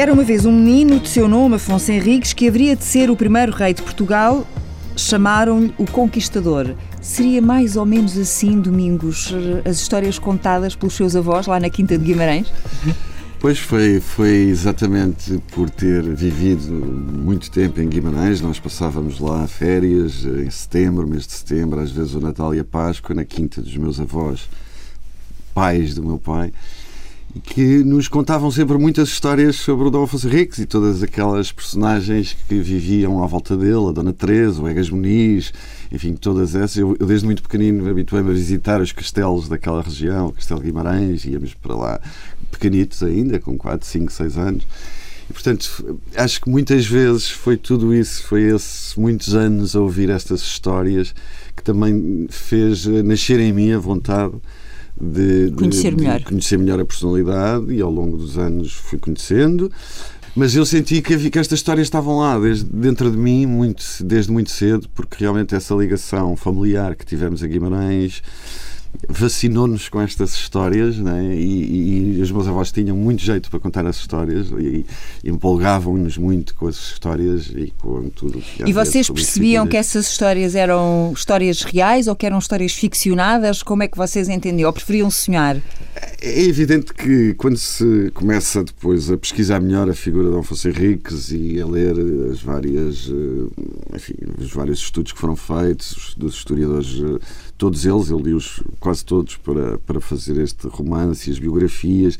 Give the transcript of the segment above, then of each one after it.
Era uma vez um menino de seu nome, Afonso Henriques, que haveria de ser o primeiro rei de Portugal. Chamaram-lhe o Conquistador. Seria mais ou menos assim, Domingos, as histórias contadas pelos seus avós lá na Quinta de Guimarães? Pois foi, foi exatamente por ter vivido muito tempo em Guimarães. Nós passávamos lá férias em setembro, mês de setembro, às vezes o Natal e a Páscoa, na quinta dos meus avós, pais do meu pai que nos contavam sempre muitas histórias sobre o Dom Afonso Henriques e todas aquelas personagens que viviam à volta dele, a Dona Teresa, o Egas Muniz, enfim, todas essas. Eu, eu desde muito pequenino habituei-me a visitar os castelos daquela região, o Castelo Guimarães, íamos para lá pequenitos ainda, com 4, 5, 6 anos. E, portanto, acho que muitas vezes foi tudo isso, foi esses muitos anos a ouvir estas histórias que também fez nascer em mim a vontade de conhecer, de, melhor. De conhecer melhor a personalidade e ao longo dos anos fui conhecendo. Mas eu senti que, que estas histórias estavam lá desde, dentro de mim muito, desde muito cedo, porque realmente essa ligação familiar que tivemos a Guimarães vacinou-nos com estas histórias né? e, e, os meus avós tinham muito jeito para contar as histórias e, e empolgavam-nos muito com as histórias e com tudo que E vocês percebiam que essas histórias eram histórias reais ou que eram histórias ficcionadas? Como é que vocês entendiam? Ou preferiam sonhar? É evidente que quando se começa depois a pesquisar melhor a figura de Dom Afonso Henriques e a ler as várias, eh, enfim, os vários estudos que foram feitos dos historiadores, eh, todos eles, eu li-os quase todos para, para fazer este romance e as biografias,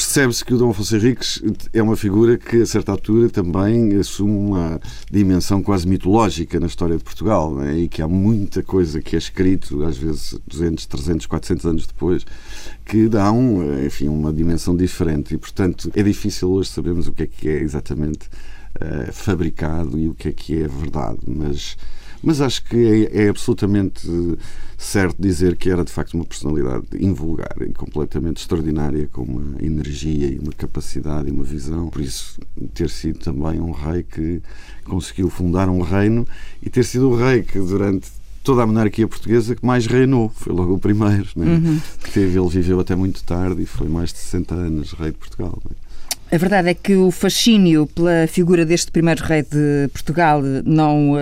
percebe-se que o Dom Afonso Henriques é uma figura que, a certa altura, também assume uma dimensão quase mitológica na história de Portugal né? e que há muita coisa que é escrito, às vezes 200, 300, 400 anos depois, que dá um, enfim, uma dimensão diferente. E, portanto, é difícil hoje sabermos o que é que é exatamente uh, fabricado e o que é que é verdade, mas mas acho que é, é, absolutamente certo dizer que era de facto uma personalidade invulgar e completamente extraordinária, com uma energia e uma capacidade e uma visão. Por isso, ter sido também um rei que conseguiu fundar um reino e ter sido o rei que durante toda a monarquia portuguesa que mais reinou. Foi logo o primeiro, né? Uhum. que teve, ele viveu até muito tarde e foi mais de 60 anos rei de Portugal. Né? A verdade é que o fascínio pela figura deste primeiro rei de Portugal não uh,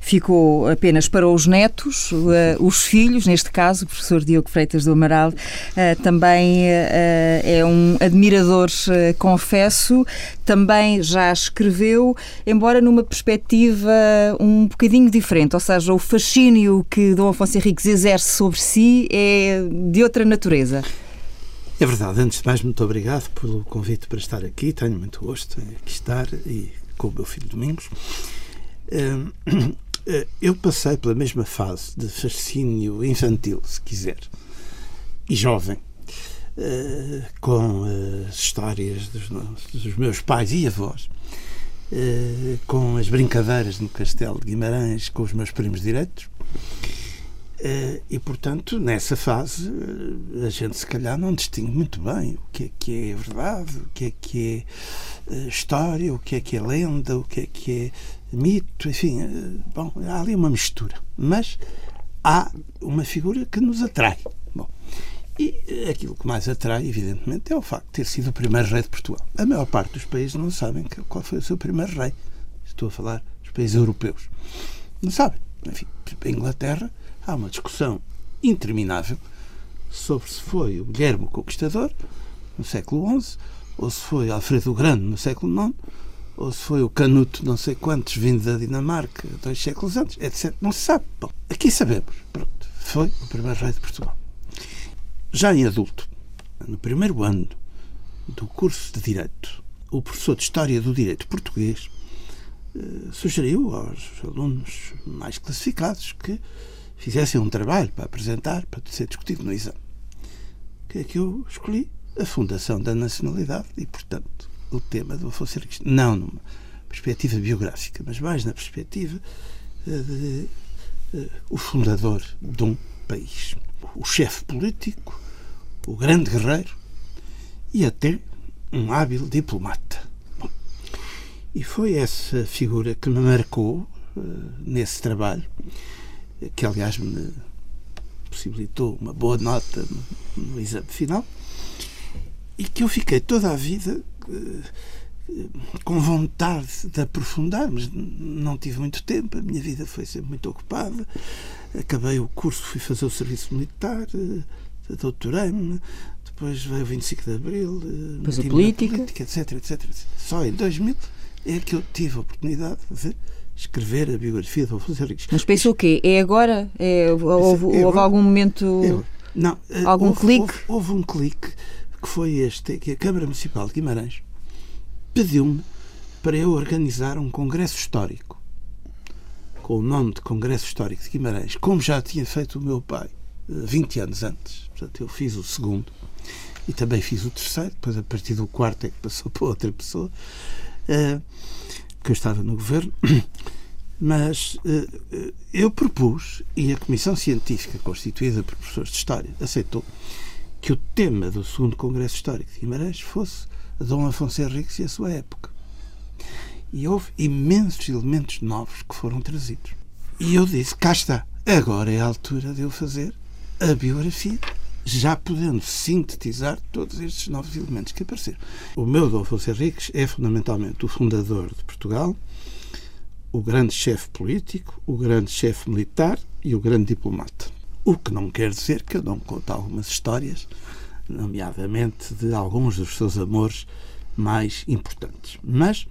ficou apenas para os netos, uh, os filhos, neste caso, o professor Diogo Freitas do Amaral, uh, também é um admirador, confesso, também já escreveu, embora numa perspectiva um bocadinho diferente, ou seja, o fascínio que Dom Afonso Henriques exerce sobre si é de outra natureza. É verdade. Antes de mais, muito obrigado pelo convite para estar aqui. Tenho muito gosto em aqui estar e com o meu filho Domingos. Eh, eu passei pela mesma fase de fascínio infantil, se quiser, e jovem, eh, com as histórias dos, dos meus pais e avós, eh, com as brincadeiras no Castelo de Guimarães, com os meus primos direitos e, portanto, nessa fase, eh, a gente se calhar não distingue muito bem o que é que é verdade, o que é que é eh, história, o que é que é lenda, o que é que é mito, enfim, bom, há ali uma mistura. Mas há uma figura que nos atrai. Bom, e aquilo que mais atrai, evidentemente, é o facto de ter sido o primeiro rei de Portugal. A maior parte dos países não sabem qual foi o seu primeiro rei. Estou a falar dos países europeus. Não sabem. Enfim, a Inglaterra há uma discussão interminável sobre se foi o Guilherme o Conquistador, no século XI, ou se foi Alfredo o Grande, no século IX, ou se foi o Canuto, não sei quantos, vindo da Dinamarca, dois séculos antes, etc. Não se sabe. Bom, aqui sabemos. Pronto, foi o primeiro rei de Portugal. Já em adulto, no primeiro ano do curso de Direito, o professor de História do Direito Português eh, sugeriu aos alunos mais classificados que fizessem um trabalho para apresentar, para ser discutido no exame. Que é que eu escolhi? A Fundação da Nacionalidade e, portanto, o tema do Afonso Henriques. Não numa perspectiva biográfica, mas mais na perspectiva eh, de, de, uh, o fundador de um país. O chefe político, o grande guerreiro e até um hábil diplomata. Bom, e foi essa figura que me marcou uh, nesse trabalho que aliás me possibilitou uma boa nota no, no exame final, e que eu fiquei toda a vida com vontade de aprofundar, mas não tive muito tempo. A minha vida foi sempre muito ocupada. Acabei o curso, fui fazer o serviço militar, doutorei-me, depois veio o 25 de Abril, depois a política. política etc, etc, etc. Só em 2000 é que eu tive a oportunidade de escrever a biografia de Alfonso Henriques. Mas pensou o quê? É agora? É, houve, é houve algum momento. É, não, algum houve, clique? Houve, houve, um clique que foi este, que a Câmara Municipal de Guimarães pediu-me para eu organizar um congresso histórico com o nome de Congresso Histórico de Guimarães, como já tinha feito o meu pai 20 anos antes. Portanto, eu fiz o segundo e também fiz o terceiro, depois a partir do quarto é que passou para outra pessoa, uh, que eu estava no governo. Mas uh, eu propus, e a Comissão Científica, constituída por professores de História, aceitou que o tema do segundo Congresso Histórico de Guimarães fosse Dom Afonso Henriques e a sua época. E houve imensos elementos novos que foram trazidos. E eu disse: cá está, agora é a altura de eu fazer a biografia, já podendo sintetizar todos estes novos elementos que apareceram. O meu Dom Afonso Henriques é fundamentalmente o fundador de Portugal, o grande chefe político, o grande chefe militar e o grande diplomata. O que não quer dizer que eu não conte algumas histórias, nomeadamente de alguns dos seus amores mais importantes. Mas,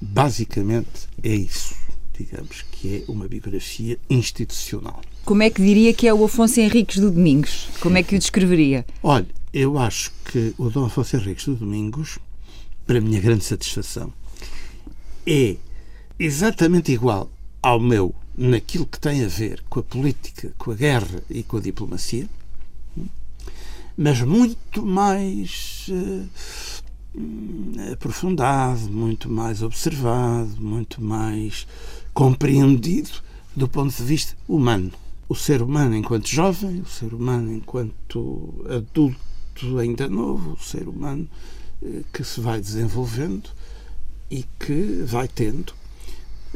basicamente, é isso, digamos, que é uma biografia institucional. Como é que diria que é o Afonso Henriques do Domingos? Como é que o descreveria? Olha, eu acho que o Dom Afonso Henriques do Domingos, para minha grande satisfação, é exatamente igual ao meu naquilo que tem a ver com a política, com a guerra e com a diplomacia, mas muito mais uh, aprofundado, muito mais observado, muito mais compreendido do ponto de vista humano. O ser humano enquanto jovem, o ser humano enquanto adulto ainda novo, o ser humano eh, que se vai desenvolvendo e que vai tendo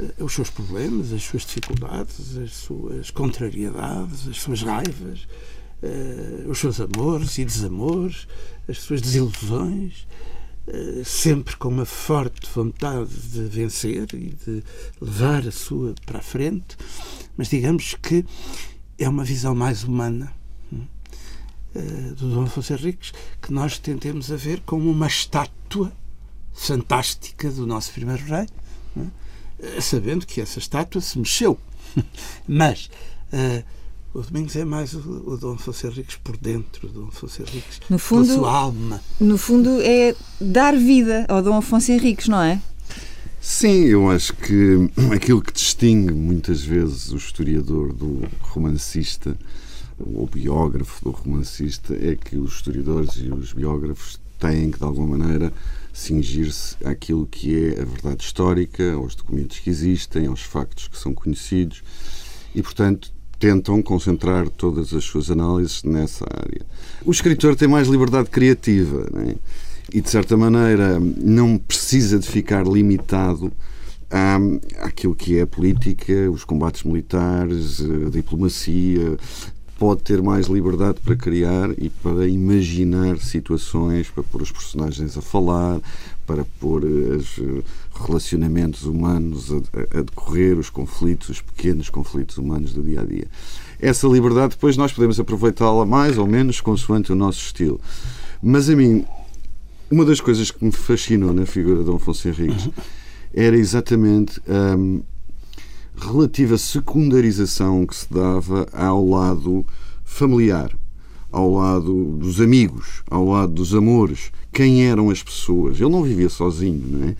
eh, os seus problemas, as suas dificuldades, as suas contrariedades, as suas raivas, eh, os seus amores e desamores, as suas desilusões, sempre com uma forte vontade de vencer e de levar a sua para a frente mas digamos que é uma visão mais humana uh, do Dom Afonso Henriques que nós tentemos a ver como uma estátua fantástica do nosso primeiro rei, uh, sabendo que essa estátua se mexeu. mas o Domingos é mais o, o Dom Afonso Henriques por dentro, o Dom Afonso Henriques no fundo, pela sua alma. No fundo é dar vida ao Dom Afonso Henriques, não é? Sim, eu acho que aquilo que distingue muitas vezes o historiador do romancista, ou biógrafo do romancista, é que os historiadores e os biógrafos têm que, de alguma maneira, cingir-se àquilo que é a verdade histórica, aos documentos que existem, aos factos que são conhecidos e, portanto, tentam concentrar todas as suas análises nessa área. O escritor tem mais liberdade criativa, não é? e, de certa maneira, não precisa de ficar limitado à, àquilo que é a política, os combates militares, a diplomacia. Pode ter mais liberdade para criar e para imaginar situações, para pôr os personagens a falar, para pôr eh, os eh, relacionamentos humanos a, a, decorrer, os conflitos, os pequenos conflitos humanos do dia a dia. Essa liberdade depois nós podemos aproveitá-la mais ou menos consoante o nosso estilo. Mas a mim uma das coisas que me fascinou na figura de Dom Afonso Henriques era exatamente a um, relativa secundarização que se dava ao lado familiar, ao lado dos amigos, ao lado dos amores, quem eram as pessoas. Ele não vivia sozinho, não é?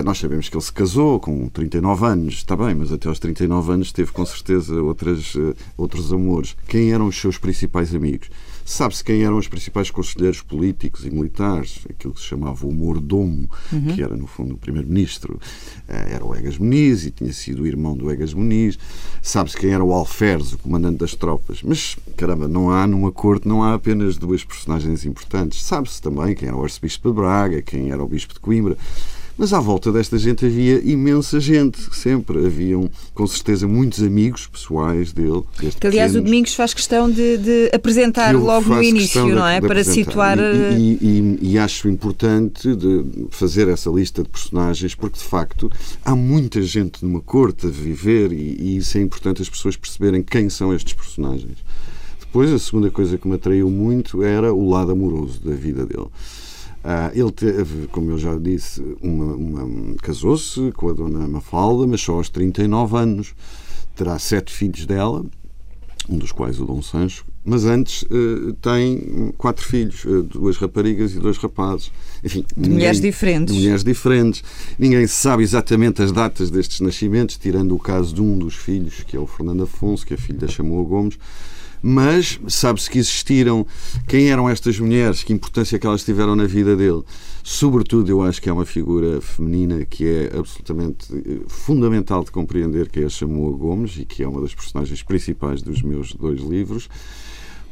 Uh, nós sabemos que ele se casou com 39 anos, está bem, mas até aos 39 anos teve com certeza outras, uh, outros amores. Quem eram os seus principais amigos? Sabe-se quem eram os principais conselheiros políticos e militares, aquilo que se chamava o mordomo, uhum. que era, no fundo, o primeiro-ministro. Eh, era o Egas Muniz e tinha sido o irmão do Egas Muniz. Sabe-se quem era o Alferes, o comandante das tropas. Mas, caramba, não há numa corte, não há apenas duas personagens importantes. Sabe-se também quem era o arcebispo de Braga, quem era o bispo de Coimbra. Mas à volta desta gente havia imensa gente, sempre. Haviam, com certeza, muitos amigos pessoais dele. Que, aliás, o Domingos faz questão de, de apresentar logo no início, não é? Para situar. E, e, e, e, acho importante de fazer essa lista de personagens, porque de facto há muita gente numa corte a viver e, isso é importante as pessoas perceberem quem são estes personagens. Depois, a segunda coisa que me atraiu muito era o lado amoroso da vida dele. Uh, ele teve, como eu já disse, uma, uma casou-se com a dona Mafalda, mas só aos 39 anos. Terá sete filhos dela, um dos quais o Dom Sancho, mas antes uh, tem quatro filhos, uh, duas raparigas e dois rapazes. Enfim, de ninguém, mulheres diferentes. De mulheres diferentes. Ninguém sabe exatamente as datas destes nascimentos, tirando o caso de um dos filhos, que é o Fernando Afonso, que a filha chamou a Gomes mas sabe-se que existiram. Quem eram estas mulheres? Que importância que elas tiveram na vida dele? Sobretudo, eu acho que é uma figura feminina que é absolutamente eh, fundamental de compreender, que é a Chamoa Gomes e que é uma das personagens principais dos meus dois livros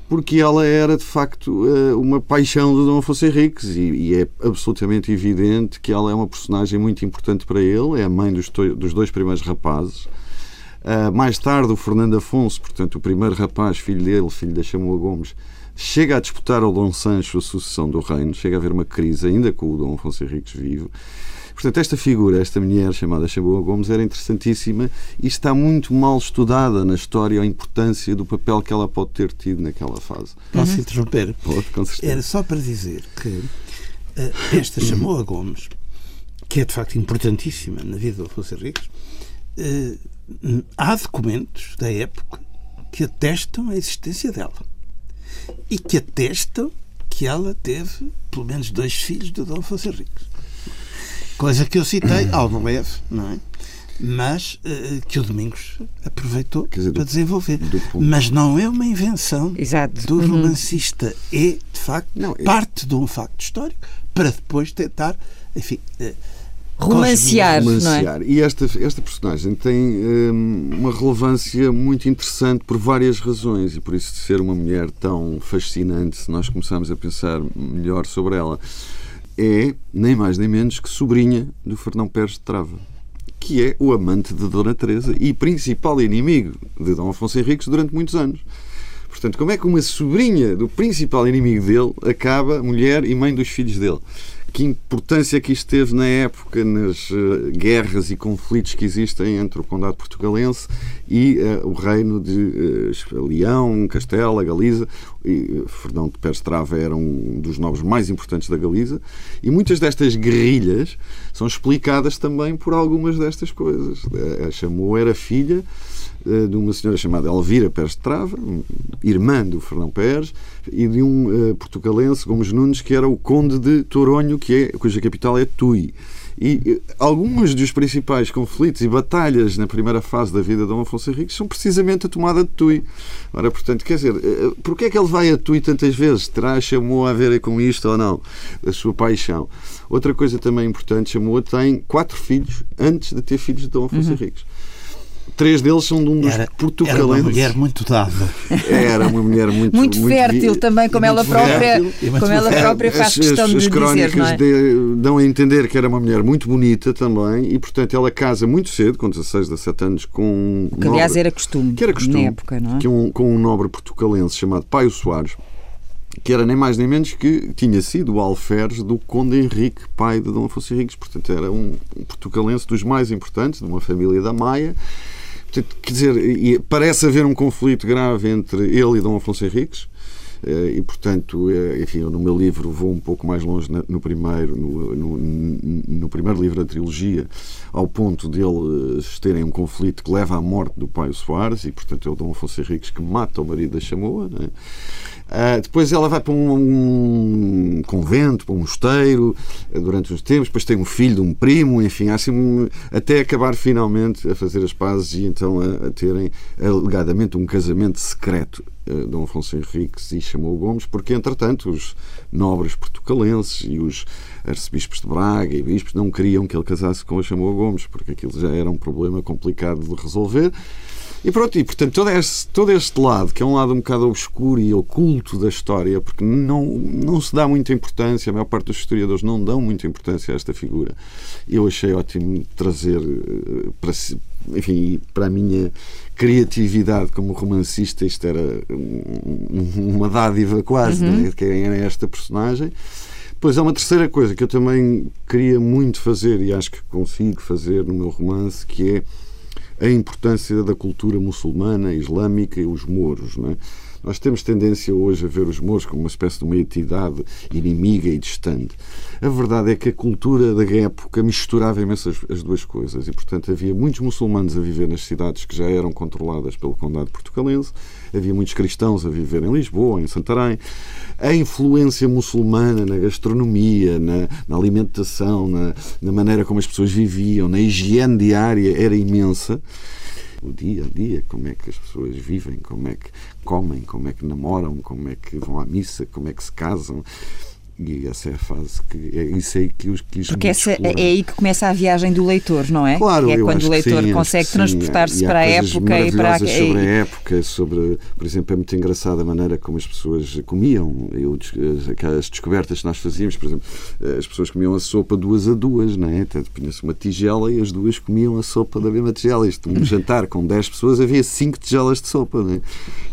porque ela era de facto eh, uma paixão do Dom Afonso Henriques e, é absolutamente evidente que ela é uma personagem muito importante para ele, é a mãe dos dois primeiros rapazes Uh, mais tarde, o Fernando Afonso, portanto, o primeiro rapaz, filho dele, filho da Chamoa Gomes, chega a disputar ao Dom Sancho a sucessão do reino, chega a haver uma crise ainda com o Dom Afonso Henriques vivo. Portanto, esta figura, esta mulher chamada Chamoa Gomes, era interessantíssima e está muito mal estudada na história a importância do papel que ela pode ter tido naquela fase. Posso uhum. interromper? Pode, com certeza. Era só para dizer que uh, esta Chamoa Gomes, que é de facto importantíssima na vida do Afonso Henriques, uh, há documentos da época que atestam a existência dela e que atestam que ela teve pelo menos dois filhos do Dom Afonso Henriques. Coisa que eu citei ao de leve, não é? Mas uh, que o Domingos aproveitou dizer, para desenvolver. Do, do Mas não é uma invenção Exato. do uhum. romancista. É, de facto, não, é... parte de um facto histórico para depois tentar, enfim, uh, romancear, romancear. É? E esta, esta personagem tem hum, uma relevância muito interessante por várias razões e por isso de ser uma mulher tão fascinante, se nós começarmos a pensar melhor sobre ela, é nem mais nem menos que sobrinha do Fernão Pérez de Trava, que é o amante de Dona Teresa e principal inimigo de Dom Afonso Henriques durante muitos anos. Portanto, como é que uma sobrinha do principal inimigo dele acaba mulher e mãe dos filhos dele? Que importância que isto teve na época nas uh, guerras e conflitos que existem entre o Condado Portugalense e uh, o reino de uh, Leão, Castela, Galiza. E, Fernão de Pérez Trava era um dos nobres mais importantes da Galiza. E muitas destas guerrilhas são explicadas também por algumas destas coisas. A Chamou era filha eh, de uma senhora chamada Elvira Pérez de Trava, irmã do Fernão Pérez, e de um uh, portugalense, Gomes Nunes, que era o conde de Toronho, que é, cuja capital é Tui. E uh, alguns dos principais conflitos e batalhas na primeira fase da vida de Dom Afonso Henriques são precisamente a tomada de Tui. Ora, portanto, quer dizer, porquê é que ele vai a Tui tantas vezes? Terá chamou a ver com isto ou não? A sua paixão. Outra coisa também importante, chamou tem quatro filhos antes de ter filhos de Dom Afonso uhum. Henriques três deles são de um dos era, portugalenses. Era uma mulher muito dada. Era uma mulher muito muito, muito fértil vi... também, como ela própria, como ela própria faz as, questão as, de as crónicas dizer, é? de, dão a entender que era uma mulher muito bonita também e, portanto, ela casa muito cedo, com 16, 17 anos, com um que, aliás, era costume, que era costume na época, não é? Que um, com um nobre portugalense chamado Paio Soares que era nem mais nem menos que tinha sido o alferes do Conde Henrique, pai de Dom Afonso Henriques, portanto era um, um portugalense dos mais importantes, de uma família da Maia, quer dizer, parece haver um conflito grave entre ele e Dom Afonso Henriques. Eh, e, portanto, eh, enfim, no meu livro vou um pouco mais longe no primeiro, no, no, no primeiro livro da trilogia, ao ponto deles eh, terem um conflito que leva à morte do pai Soares, e, portanto, é o Dom Afonso Henriques que mata o marido da Chamoa. Né? Uh, depois ela vai para um, um, convento, para um mosteiro, uh, durante uns tempos. Depois tem um filho de um primo, enfim, assim, até acabar finalmente a fazer as pazes e então a, a terem alegadamente um casamento secreto. Uh, Dom Afonso Henriques e chamou Gomes, porque entretanto os nobres portucalenses e os arcebispos de Braga e bispos não queriam que ele casasse com a chamou Gomes, porque aquilo já era um problema complicado de resolver. E pronto, e portanto todo este, todo este lado, que é um lado um bocado obscuro e oculto da história, porque não, não se dá muita importância, a maior parte dos historiadores não dão muita importância a esta figura. Eu achei ótimo trazer eh, para, enfim, para a minha criatividade como romancista, isto era uma dádiva quase, uhum. né? quem era esta personagem. Pois há uma terceira coisa que eu também queria muito fazer e acho que consigo fazer no meu romance, que é a importância da cultura muçulmana, islâmica e os mouros. Não é? Nós temos tendência hoje a ver os mouros como uma espécie de uma entidade inimiga e distante. A verdade é que a cultura da época misturava imenso as, as duas coisas e, portanto, havia muitos muçulmanos a viver nas cidades que já eram controladas pelo condado portugalense, havia muitos cristãos a viver em Lisboa, em Santarém. A influência muçulmana na gastronomia, na, na alimentação, na, na maneira como as pessoas viviam, na higiene diária era imensa o dia a dia, como é que as pessoas vivem, como é que comem, como é que namoram, como é que vão à missa, como é que se casam. E essa é a fase que é isso aí que os quis Porque essa, é aí que começa a viagem do leitor, não é? Claro, é quando o leitor sim, consegue transportar-se para a época e para a... sobre a época, sobre, por exemplo, é muito engraçada a maneira como as pessoas comiam, eu, aquelas descobertas que nós fazíamos, por exemplo, as pessoas comiam a sopa duas a duas, não é? Portanto, punha-se uma tigela e as duas comiam a sopa da mesma tigela. Isto, um jantar com 10 pessoas havia 5 tigelas de sopa, não é?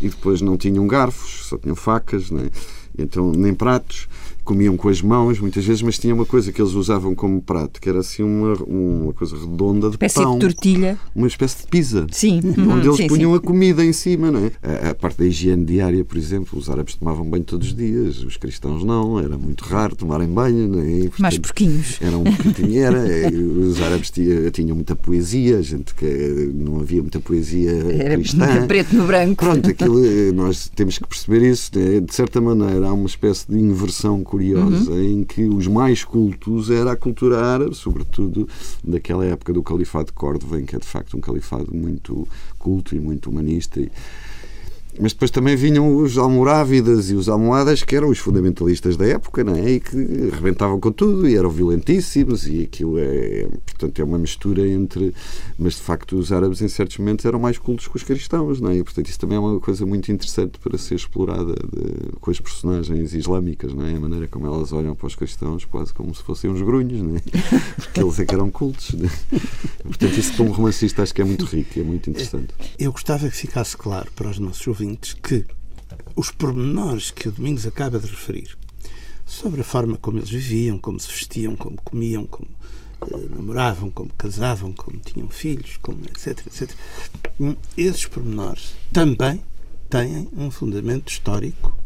E depois não tinham garfos, só tinham facas, não é? Então, nem pratos comiam com as mãos muitas vezes, mas tinha uma coisa que eles usavam como prato, que era assim uma, uma coisa redonda de espécie pão. de tortilha. Uma espécie de pizza. Sim. Onde eles sim, punham sim. a comida em cima, não é? A, a, parte da higiene diária, por exemplo, os árabes tomavam banho todos os dias, os cristãos não, era muito raro tomarem banho, não é? Portanto, Mais porquinhos. Era um bocadinho, era. os árabes tinham, tinham muita poesia, gente que não havia muita poesia era cristã. preto no branco. Pronto, aquilo, nós temos que perceber isso. né? De certa maneira, há uma espécie de inversão curiosa Uhum. em que os mais cultos era a cultura árabe, sobretudo daquela época do Califado de Córdoba, em que é de facto um califado muito culto e muito humanista. E, mas depois também vinham os almorávidas e os almohadas, que eram os fundamentalistas da época, não é? E que rebentavam com tudo e eram violentíssimos, e aquilo é, portanto, é uma mistura entre. Mas de facto, os árabes em certos momentos eram mais cultos que os cristãos, não é? E portanto, isso também é uma coisa muito interessante para ser explorada de, com as personagens islâmicas, não é? A maneira como elas olham para os cristãos, quase como se fossem uns grunhos, não é? Porque eles é que eram cultos, não é? Portanto, isso, como romancista, acho que é muito rico e é muito interessante. Eu gostava que ficasse claro para os nossos ouvintes que os pormenores que o Domingos acaba de referir sobre a forma como eles viviam, como se vestiam, como comiam, como eh, namoravam, como casavam, como tinham filhos, como etc, etc. Hum, Esses pormenores também têm um fundamento histórico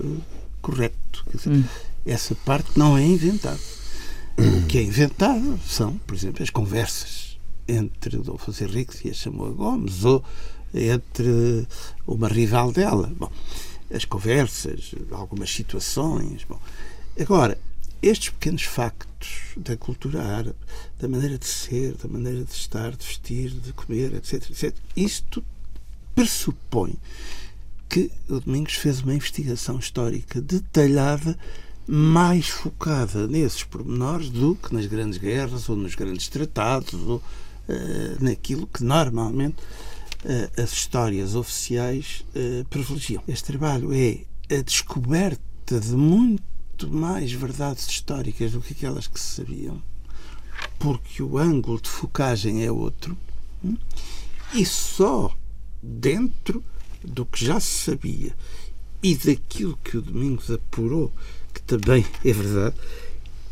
eh, correto. Dizer, Essa parte não é inventada. O que é inventado são, por exemplo, as conversas entre Adolfo Henriques e a Samoa Gomes ou entre uma rival dela. Bom, as conversas, algumas situações. Bom. Agora, estes pequenos factos da cultura árabe, da maneira de ser, da maneira de estar, de vestir, de comer, etc, etc, isto pressupõe que o Domingos fez uma investigação histórica detalhada, mais focada nesses pormenores do que nas grandes guerras ou nos grandes tratados ou uh, naquilo que normalmente as histórias oficiais uh, privilegiam. Este trabalho é a descoberta de muito mais verdades históricas do que aquelas que se sabiam, porque o ângulo de focagem é outro, hum? e só dentro do que já se sabia e daquilo que o Domingos apurou, que também é verdade,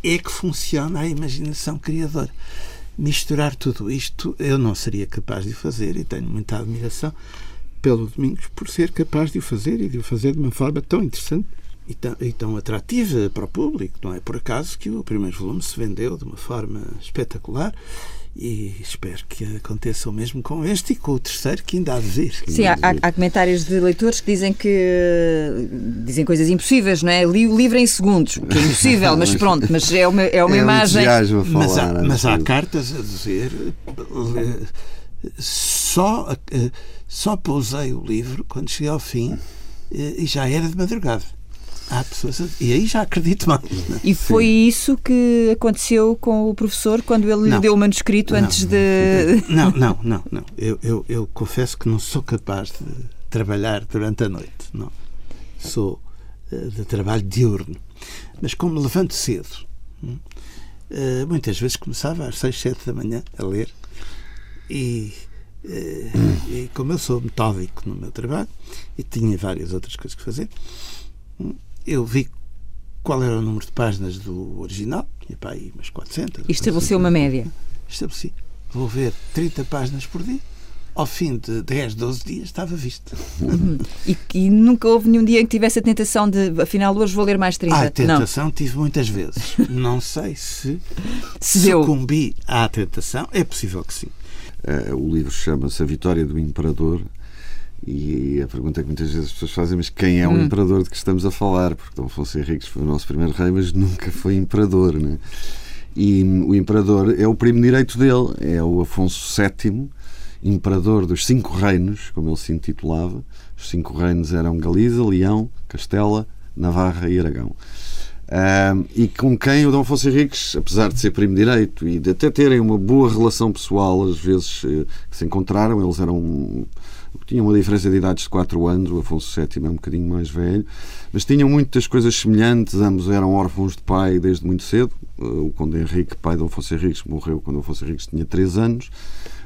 é que funciona a imaginação criadora. Misturar tudo isto eu não seria capaz de fazer e tenho muita admiração pelo Domingos por ser capaz de o fazer e de o fazer de uma forma tão interessante e tão, e tão atrativa para o público. Não é por acaso que o primeiro volume se vendeu de uma forma espetacular e espero que aconteça o mesmo com este e com o terceiro que ainda há de vir. Sim, há, há, há comentários de leitores que dizem que dizem coisas impossíveis, não é? Li o livro em segundos, que é impossível, mas pronto, mas é uma, é uma É imagem. falar, Mas há, mas há cartas a dizer eh, só, eh, só pousei o livro quando cheguei ao fim eh, e já era de madrugada. Há pessoas. E aí já acredito mais. Né? E foi Sim. isso que aconteceu com o professor quando ele lhe deu o manuscrito não, antes de. Não, não, não. não. Eu, eu, eu confesso que não sou capaz de trabalhar durante a noite. Não. Sou eh, de trabalho diurno. Mas como me levanto cedo, hum, eh, muitas vezes começava às 6, 7 da manhã a ler e e como eu sou metódico no meu trabalho e tinha várias outras coisas que fazer, eu vi qual era o número de páginas do original, tinha para aí umas 400. E estabeleceu uma média? Estabeleci. Vou ver 30 páginas por dia. Ao fim de 10, 12 dias estava visto. Uhum. E, e, nunca houve nenhum dia em que tivesse a tentação de, afinal, hoje vou ler mais 30? Ah, a tentação Não. tive muitas vezes. Não sei se, se sucumbi à tentação. É possível que sim. Uh, o livro chama-se A Vitória do Imperador. E a pergunta que muitas vezes as pessoas fazem, mas quem é o hum. imperador de que estamos a falar? Porque Dom Afonso Henriques foi o nosso primeiro rei, mas nunca foi imperador, né? E o imperador é o primo direito dele, é o Afonso VII, imperador dos cinco reinos, como ele se intitulava. Os cinco reinos eram Galiza, Leão, Castela, Navarra e Aragão. Uh, e com quem o Dom Afonso Henriques, apesar de ser primo direito e de até terem uma boa relação pessoal, às vezes uh, que se encontraram, eles eram tinham uma diferença de idades de 4 anos, o Afonso VII é um bocadinho mais velho, mas tinham muitas coisas semelhantes, ambos eram órfãos de pai desde muito cedo. Uh, o Conde Henrique, pai de Afonso Henriques, morreu quando Afonso Henriques tinha 3 anos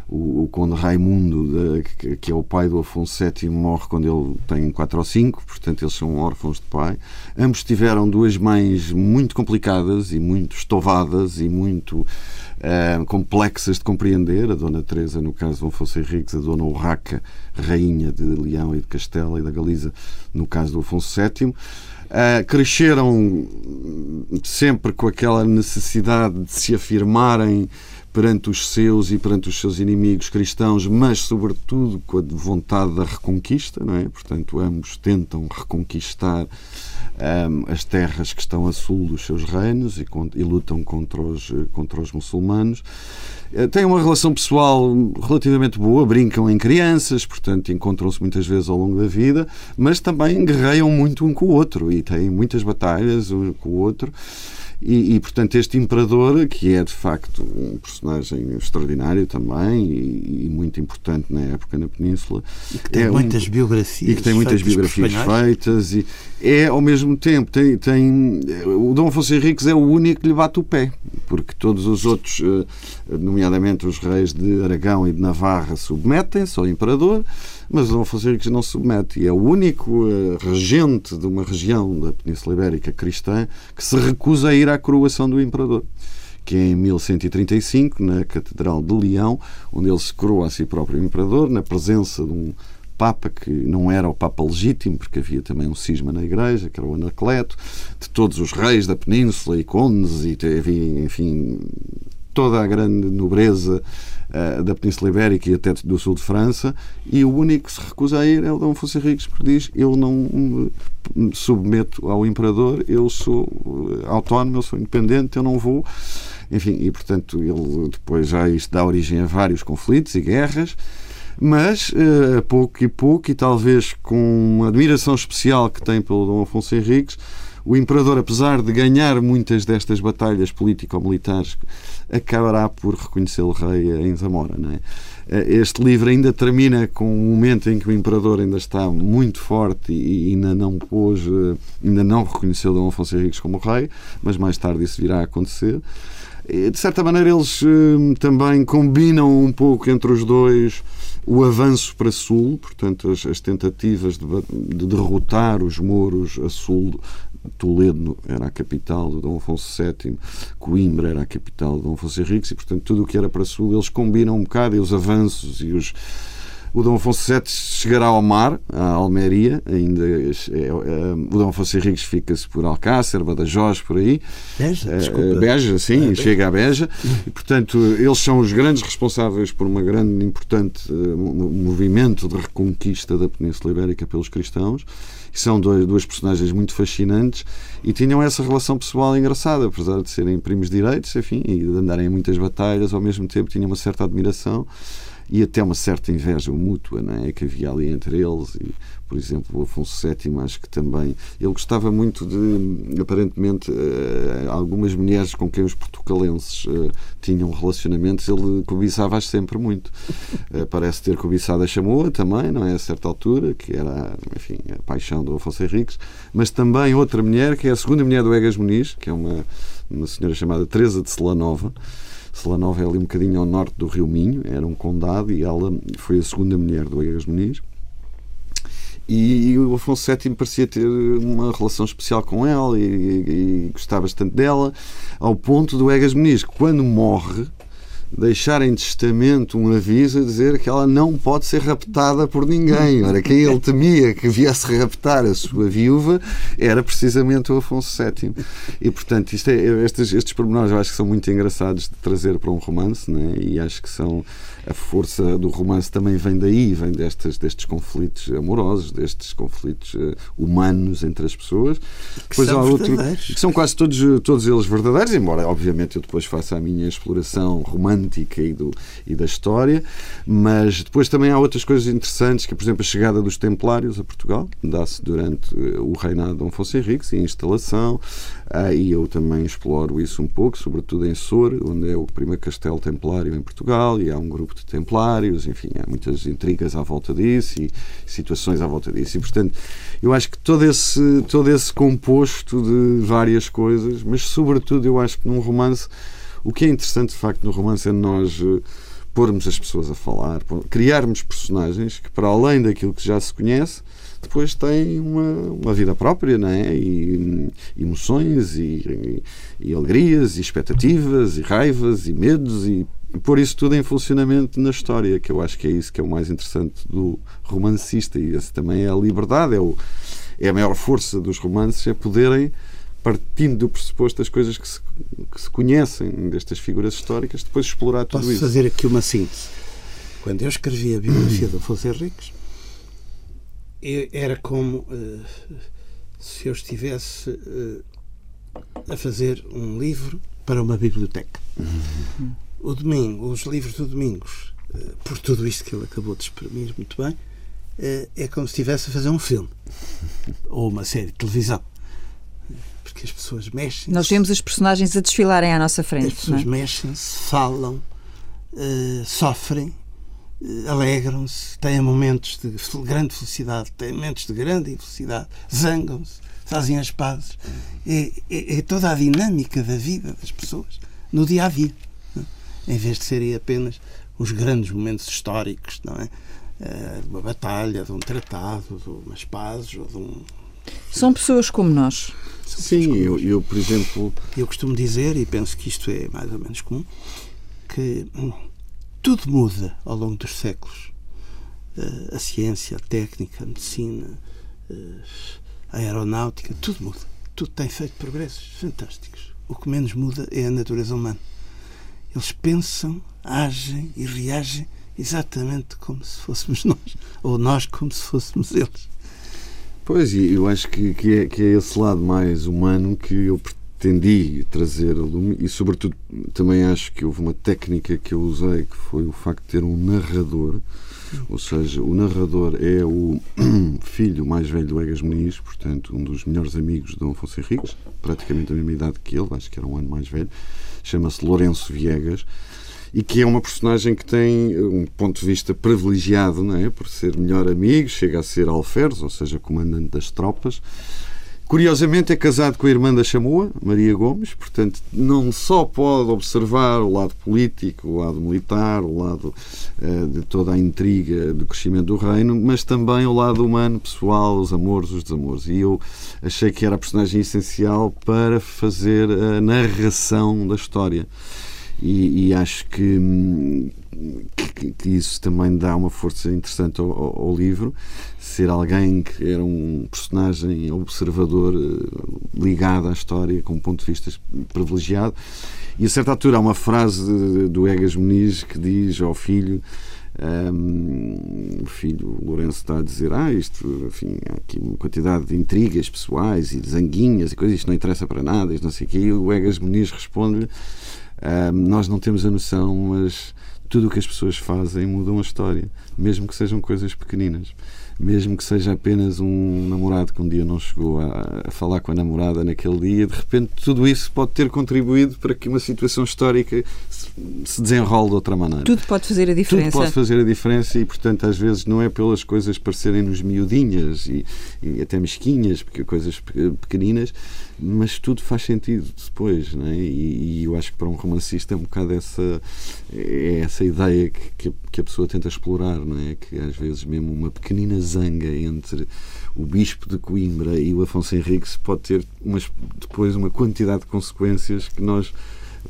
o, o Conde Raimundo, de, que é o pai do Afonso VII, morre quando ele tem 4 ou 5, portanto eles são órfãos de pai. Ambos tiveram duas mães muito complicadas e muito estovadas e muito uh, complexas de compreender. A Dona Teresa, no caso do Afonso Henriques, a Dona Urraca, rainha de Leão e de Castela e da Galiza, no caso do Afonso VII. Uh, cresceram sempre com aquela necessidade de se afirmarem perante os seus e perante os seus inimigos cristãos, mas sobretudo com a vontade da reconquista, não é? Portanto, ambos tentam reconquistar um, as terras que estão a sul dos seus reinos e, e lutam contra os, contra os muçulmanos. Eh, têm uma relação pessoal relativamente boa, brincam em crianças, portanto encontram-se muitas vezes ao longo da vida, mas também guerreiam muito um com o outro e têm muitas batalhas um com o outro. E, e, portanto, este imperador, que é de facto um personagem extraordinário também e, e muito importante na época na Península, e que tem é muitas um, biografias e que tem muitas biografias feitas e é ao mesmo tempo tem, tem o Dom Afonso Henriques é o único que lhe bate o pé, porque todos os outros, eh, nomeadamente os reis de Aragão e de Navarra, submetem-se ao imperador mas o Henriques não se submete. E é o único uh, regente de uma região da Península Ibérica cristã que se recusa a ir à coroação do imperador que é em 1135, na Catedral de Leão, onde ele se coroa a si próprio imperador, na presença de um Papa que não era o Papa legítimo, porque havia também um cisma na Igreja, que era o Anacleto, de todos os reis da Península e condes, e havia, enfim, toda a grande nobreza da Península Ibérica e até do sul de França, e o único que se recusa a ir é o Dom Afonso Henriques, porque diz: Eu não me submeto ao imperador, eu sou eh, autónomo, eu sou independente, eu não vou. Enfim, e portanto, ele depois já isto dá origem a vários conflitos e guerras mas a pouco e pouco, e talvez com uma admiração especial que tem pelo Dom Afonso Henriques, o imperador, apesar de ganhar muitas destas batalhas político-militares, acabará por reconhecê-lo rei em Zamora. Não é? Eh, este livro ainda termina com um momento em que o imperador ainda está muito forte e ainda não pôs, eh, ainda não reconheceu Dom Afonso Henriques como rei, mas mais tarde isso virá a acontecer. De certa maneira, eles eh, também combinam um pouco entre os dois o avanço para sul, portanto, as, as tentativas de, de, derrotar os mouros a sul Toledo era a capital de Dom Afonso VII, Coimbra era a capital de Dom Afonso Henriques e, portanto, tudo o que era para sul eles combinam um bocado e os avanços e os o Dom Afonso VII chegará ao mar, à Almeria, ainda é, é, o Dom Afonso Henriques fica-se por Alcácer, Badajoz, por aí. Beja, eh, desculpa. Beja, sim, é, chega a Beja. E, portanto, eles são os grandes responsáveis por uma grande, importante uh, movimento de reconquista da Península Ibérica pelos cristãos são dois, duas personagens muito fascinantes e tinham essa relação pessoal engraçada, apesar de serem primos direitos, enfim, e de andarem em muitas batalhas, ao mesmo tempo tinham uma certa admiração e até uma certa inveja mútua não é? que havia ali entre eles. E, por exemplo, o Afonso VII, acho que também. Ele gostava muito de, aparentemente, uh, algumas mulheres com quem os portucalenses uh, tinham relacionamentos, ele cobiçava-as sempre muito. Uh, parece ter cobiçado a Chamoa também, não é? A certa altura, que era, enfim, a paixão do Afonso Henriques, mas também outra mulher, que é a segunda mulher do Egas Muniz, que é uma, uma senhora chamada Teresa de Celanova. Celanova é ali um bocadinho ao norte do Rio Minho, era um condado, e ela foi a segunda mulher do Egas Muniz. E o Afonso VII parecia ter uma relação especial com ela e, e, e gostava bastante dela, ao ponto do Egas Muniz, quando morre, deixar em testamento um aviso a dizer que ela não pode ser raptada por ninguém. Ora, quem ele temia que viesse raptar a sua viúva era precisamente o Afonso VII. E, portanto, é, estes, estes pormenores eu acho que são muito engraçados de trazer para um romance, né? e acho que são a força do romance também vem daí, vem destes, destes conflitos amorosos, destes conflitos uh, humanos entre as pessoas. Que depois são há outro, que são quase todos, todos eles verdadeiros, embora obviamente eu depois faça a minha exploração romântica e, do, e da história, mas depois também há outras coisas interessantes, que por exemplo a chegada dos Templários a Portugal, dá-se durante uh, o reinado de Dom Afonso Henriques, e a instalação, uh, e eu também exploro isso um pouco, sobretudo em Sor, onde é o primeiro castelo templário em Portugal, e há um grupo de templários, enfim, há muitas intrigas à volta disso e situações à volta disso. E, portanto, eu acho que todo esse, todo esse composto de várias coisas, mas, sobretudo, eu acho que num romance, o que é interessante, de facto, no romance é nós eh, pormos as pessoas a falar, criarmos personagens que, para além daquilo que já se conhece, depois têm uma, uma vida própria, não é? E, emoções, e, e, e alegrias, e expectativas, e raivas, e medos, e pôr isso tudo em funcionamento na história, que eu acho que é isso que é o mais interessante do romancista, e esse também é a liberdade, é, o, é a maior força dos romances, é poderem, partindo do pressuposto das coisas que se, que se conhecem destas figuras históricas, depois explorar tudo Posso isso. fazer aqui uma síntese. Quando eu escrevi a biografia do Afonso Henriques, era como uh, se eu estivesse uh, a fazer um livro para uma biblioteca. Uhum o domingo, os livros do Domingos, eh, por tudo isto que ele acabou de exprimir muito bem, eh, é como se estivesse a fazer um filme ou uma série de televisão. Porque as pessoas mexem. Nós vemos os personagens a desfilarem à nossa frente. As pessoas é? mexem-se, falam, uh, sofrem, alegram-se, têm momentos de grande felicidade, têm momentos de grande infelicidade, zangam-se, fazem as pazes. É, é, é toda a dinâmica da vida das pessoas no dia a dia em vez de serem apenas os grandes momentos históricos, não é? Eh, de uma batalha, de um tratado, de umas pazes ou de um. São pessoas como nós. São Sim, eu, eu, por exemplo. Eu costumo dizer, e penso que isto é mais ou menos comum, que hum, tudo muda ao longo dos séculos. Eh, a ciência, a técnica, a medicina, eh, a aeronáutica, tudo muda. Tudo tem feito progressos fantásticos. O que menos muda é a natureza humana. Eles pensam, agem e reagem exatamente como se fôssemos nós, ou nós como se fôssemos eles. Pois, e eu acho que, que, é, que é esse lado mais humano que eu pretendi trazer a lume, e sobretudo também acho que houve uma técnica que eu usei que foi o facto de ter um narrador, ou seja, o narrador é o filho mais velho do Egas Muniz, portanto, um dos melhores amigos de Dom Afonso Henriques, praticamente a mesma idade que ele, acho que era um ano mais velho, chama-se Lourenço Viegas, e que é uma personagem que tem um ponto de vista privilegiado, não é? Por ser melhor amigo, chega a ser alferes, ou seja, comandante das tropas. Curiosamente é casado com a irmã da Chamoa, Maria Gomes, portanto não só pode observar o lado político, o lado militar, o lado uh, de toda a intriga do crescimento do reino, mas também o lado humano, pessoal, os amores, os desamores. E eu achei que era a personagem essencial para fazer a narração da história. E, e acho que, que, que, isso também dá uma força interessante ao, ao, livro. Ser alguém que era um personagem observador eh, ligado à história, com um ponto de vista privilegiado. E a certa altura há uma frase do Egas Muniz que diz ao filho. Um, o filho Lourenço está a dizer: Ah, isto, enfim, há aqui uma quantidade de intrigas pessoais e de zanguinhas e coisas, isto não interessa para nada, isto não sei o quê. E o Egas Muniz responde-lhe: Nós não temos a noção, mas tudo o que as pessoas fazem mudam a história, mesmo que sejam coisas pequeninas mesmo que seja apenas um namorado que um dia não chegou a, a, falar com a namorada naquele dia, de repente tudo isso pode ter contribuído para que uma situação histórica se, se desenrole de outra maneira. Tudo pode fazer a diferença. Tudo pode fazer a diferença e, portanto, às vezes não é pelas coisas parecerem-nos miudinhas e, e, até mesquinhas, porque coisas pequeninas, mas tudo faz sentido depois, não é? E, e eu acho que para um romancista é um bocado essa, é essa ideia que, que a pessoa tenta explorar, não é? Que às vezes mesmo uma pequenina zanga entre o Bispo de Coimbra e o Afonso Henriques pode ter umas, depois uma quantidade de consequências que nós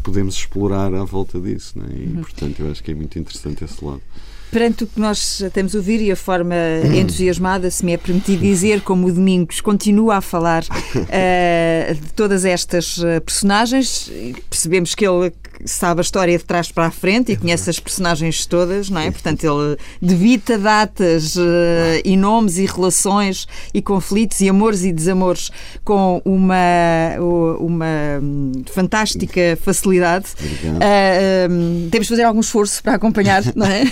podemos explorar à volta disso. Não é? E, uhum. portanto, eu acho que é muito interessante esse lado. Perante o que nós temos a ouvir e a forma entusiasmada, se me é permitido dizer, como o Domingos continua a falar uh, de todas estas eh, personagens, percebemos que ele sabe a história de trás para a frente e conhece as personagens todas, não é? Portanto, ele debita datas uh, e nomes e relações e conflitos e amores e desamores com uma, uma fantástica facilidade. Uh, um, temos de fazer algum esforço para acompanhar, não é?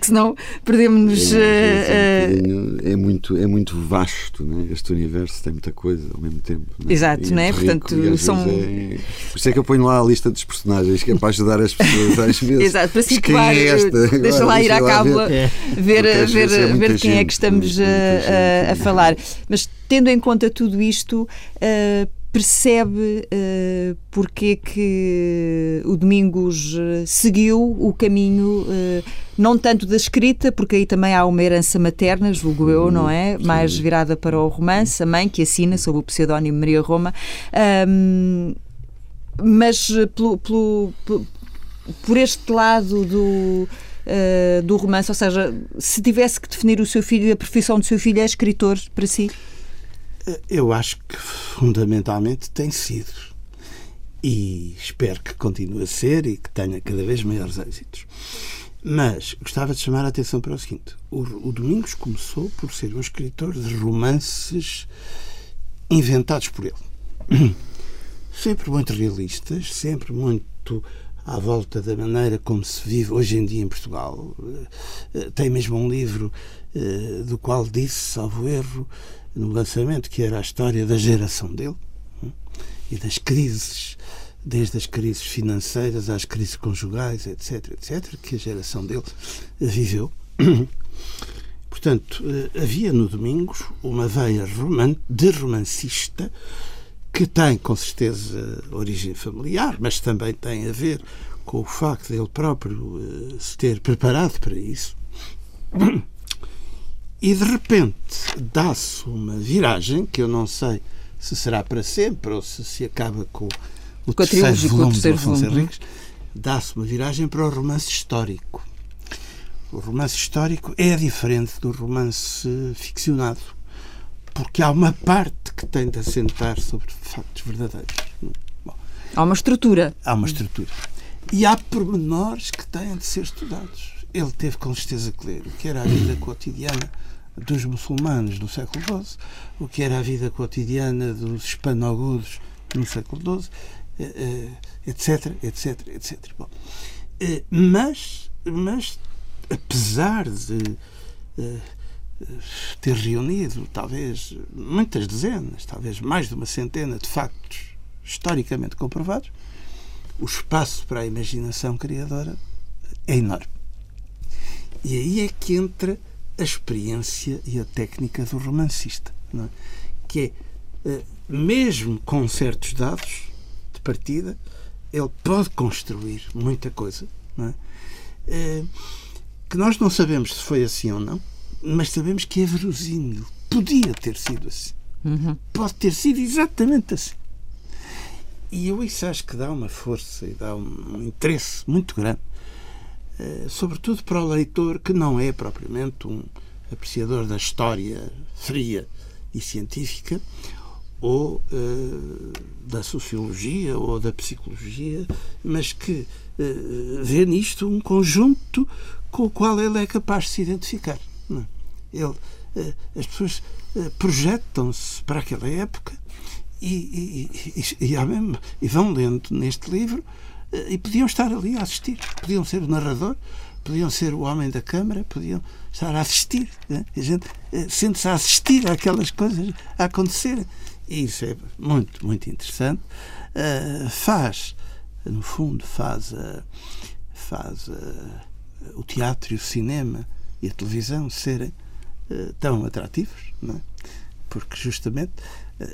que senão perdemos. É, é, é, muito, é muito vasto, não é? Este universo tem muita coisa ao mesmo tempo. Não é? Exato, não é? Portanto, são. É... Por isso é que eu ponho lá a lista dos personagens, que é para ajudar as pessoas às vezes. Exato, para situar. É esta? Deixa lá ir à cábula ver, ver, ver, é ver quem é que estamos a, a, falar. Mas tendo em conta tudo isto, uh, percebe uh, porque que o Domingos seguiu o caminho uh, não tanto da escrita, porque aí também há uma herança materna, julgo eu, não é? Mais virada para o romance, a mãe que assina sob o pseudónimo Maria Roma. Um, mas eh, pelo, pelo, por este lado do, uh, do romance, ou seja, se tivesse que definir o seu filho, a profissão do seu filho é escritor para si? Eh, eu acho que fundamentalmente tem sido. E espero que continue a ser e que tenha cada vez maiores êxitos. Mas gostava de chamar a atenção para o seguinte: o, o Domingos começou por ser um escritor de romances inventados por ele sempre muito realistas, sempre muito à volta da maneira como se vive hoje em dia em Portugal. Eh, tem mesmo um livro eh, do qual disse, salvo erro, no lançamento, que era a história da geração dele hum, e das crises, desde as crises financeiras às crises conjugais, etc., etc., que a geração dele viveu. Portanto, eh, havia no Domingos uma veia de romancista que tem com certeza origem familiar, mas também tem a ver com o facto de ele próprio uh, se ter preparado para isso. E de repente dá-se uma viragem que eu não sei se será para sempre ou se se acaba com o com terceiro volume do Afonso é? Henriques, dá-se uma viragem para o romance histórico. O romance histórico é diferente do romance ficcionado porque há uma parte que tem de assentar sobre factos verdadeiros. Bom, há uma estrutura. Há uma estrutura. E há pormenores que têm de ser estudados. Ele teve com certeza que ler o que era a vida cotidiana dos muçulmanos no século XII, o que era a vida cotidiana dos hispanogudos no século XII, etc, etc, etc. Bom, eh, mas, mas, apesar de eh, ter reunido talvez muitas dezenas, talvez mais de uma centena de factos historicamente comprovados, o espaço para a imaginação criadora é enorme. E aí é que entra a experiência e a técnica do romancista, é? que é, eh, mesmo com certos dados de partida, ele pode construir muita coisa, é? Eh, que nós não sabemos se foi assim ou não, mas sabemos que é verosímil. Podia ter sido assim. Uhum. Pode ter sido exatamente assim. E eu isso acho que dá uma força e dá um interesse muito grande, eh, sobretudo para o leitor que não é propriamente um apreciador da história fria e científica, ou uh, da sociologia ou da psicologia, mas que uh, vê nisto um conjunto com o qual ele é capaz de se identificar. Não. Ele, eh, as pessoas eh, projetam-se para aquela época e, e, e, mesmo, e, vão lendo neste livro e podiam estar ali a assistir. Podiam ser o narrador, podiam ser o homem da câmara, podiam estar a assistir. Né? A gente sente-se a assistir àquelas coisas a acontecerem. E isso é muito, muito interessante. Uh, faz, no fundo, faz, uh, faz uh, o teatro e o cinema e a televisão serem tão atrativos, é? porque justamente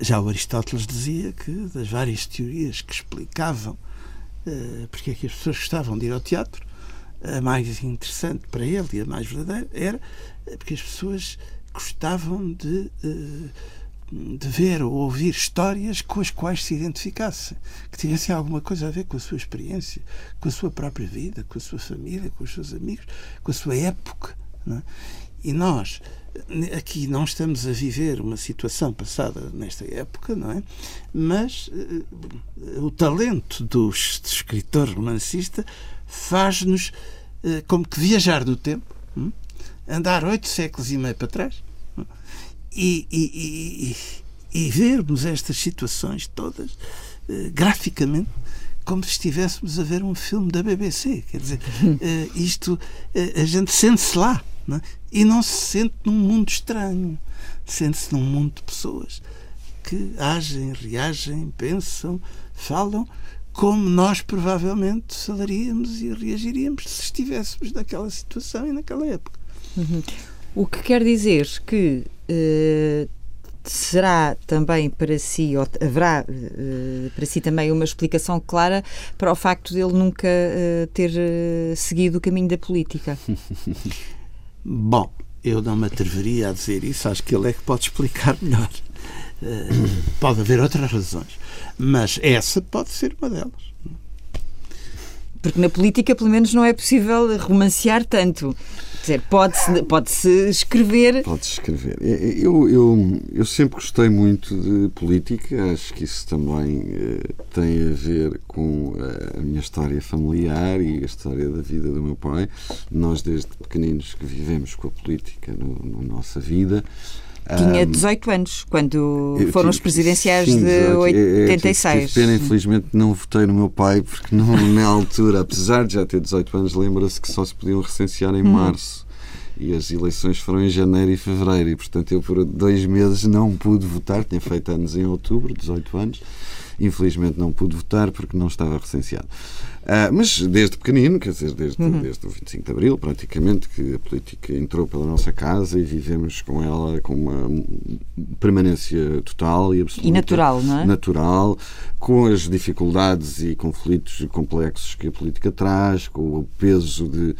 já o Aristóteles dizia que das várias teorias que explicavam porque é que as pessoas gostavam de ir ao teatro, a mais interessante para ele e a mais verdadeira era porque as pessoas gostavam de de ver ou ouvir histórias com as quais se identificasse, que tivessem alguma coisa a ver com a sua experiência, com a sua própria vida, com a sua família, com os seus amigos, com a sua época. É? E nós aqui não estamos a viver uma situação passada nesta época, não é? Mas uh, o talento do, escritor romancista faz-nos uh, como que viajar no tempo, um? andar oito séculos e meio para trás e, e, e, e vermos estas situações todas uh, graficamente como se estivéssemos a ver um filme da BBC. Quer dizer, isto, a gente sente-se lá não é? e não se sente num mundo estranho. Sente-se num mundo de pessoas que agem, reagem, pensam, falam como nós provavelmente falaríamos e reagiríamos se estivéssemos naquela situação e naquela época. Uhum. O que quer dizer que uh, será também para si, ou haverá uh, para si também uma explicação clara para o facto dele nunca uh, ter seguido o caminho da política? Bom, eu não me atreveria a dizer isso, acho que ele é que pode explicar melhor. pode haver outras razões, mas essa pode ser uma delas. Porque na política, pelo menos, não é possível romancear tanto dizer, pode-se pode -se escrever. Pode-se escrever. Eu, eu, eu sempre gostei muito de política, acho que isso também uh, tem a ver com a minha história familiar e a história da vida do meu pai. Nós, desde pequeninos, que vivemos com a política no, na nossa vida. Tinha 18 anos quando foram os presidenciais sim, de 86. É, é, pena, infelizmente, não votei no meu pai, porque não, na altura, apesar de já ter 18 anos, lembra-se que só se podiam recensear em hum. março. E as eleições foram em janeiro e fevereiro, e portanto eu por dois meses não pude votar. Tinha feito anos em outubro, 18 anos. Infelizmente não pude votar porque não estava recenseado. Uh, mas desde pequenino, quer dizer, desde, uhum. desde o 25 de Abril, praticamente, que a política entrou pela nossa casa e vivemos com ela com uma permanência total e absoluta. E natural, não é? Natural, com as dificuldades e conflitos complexos que a política traz, com o peso de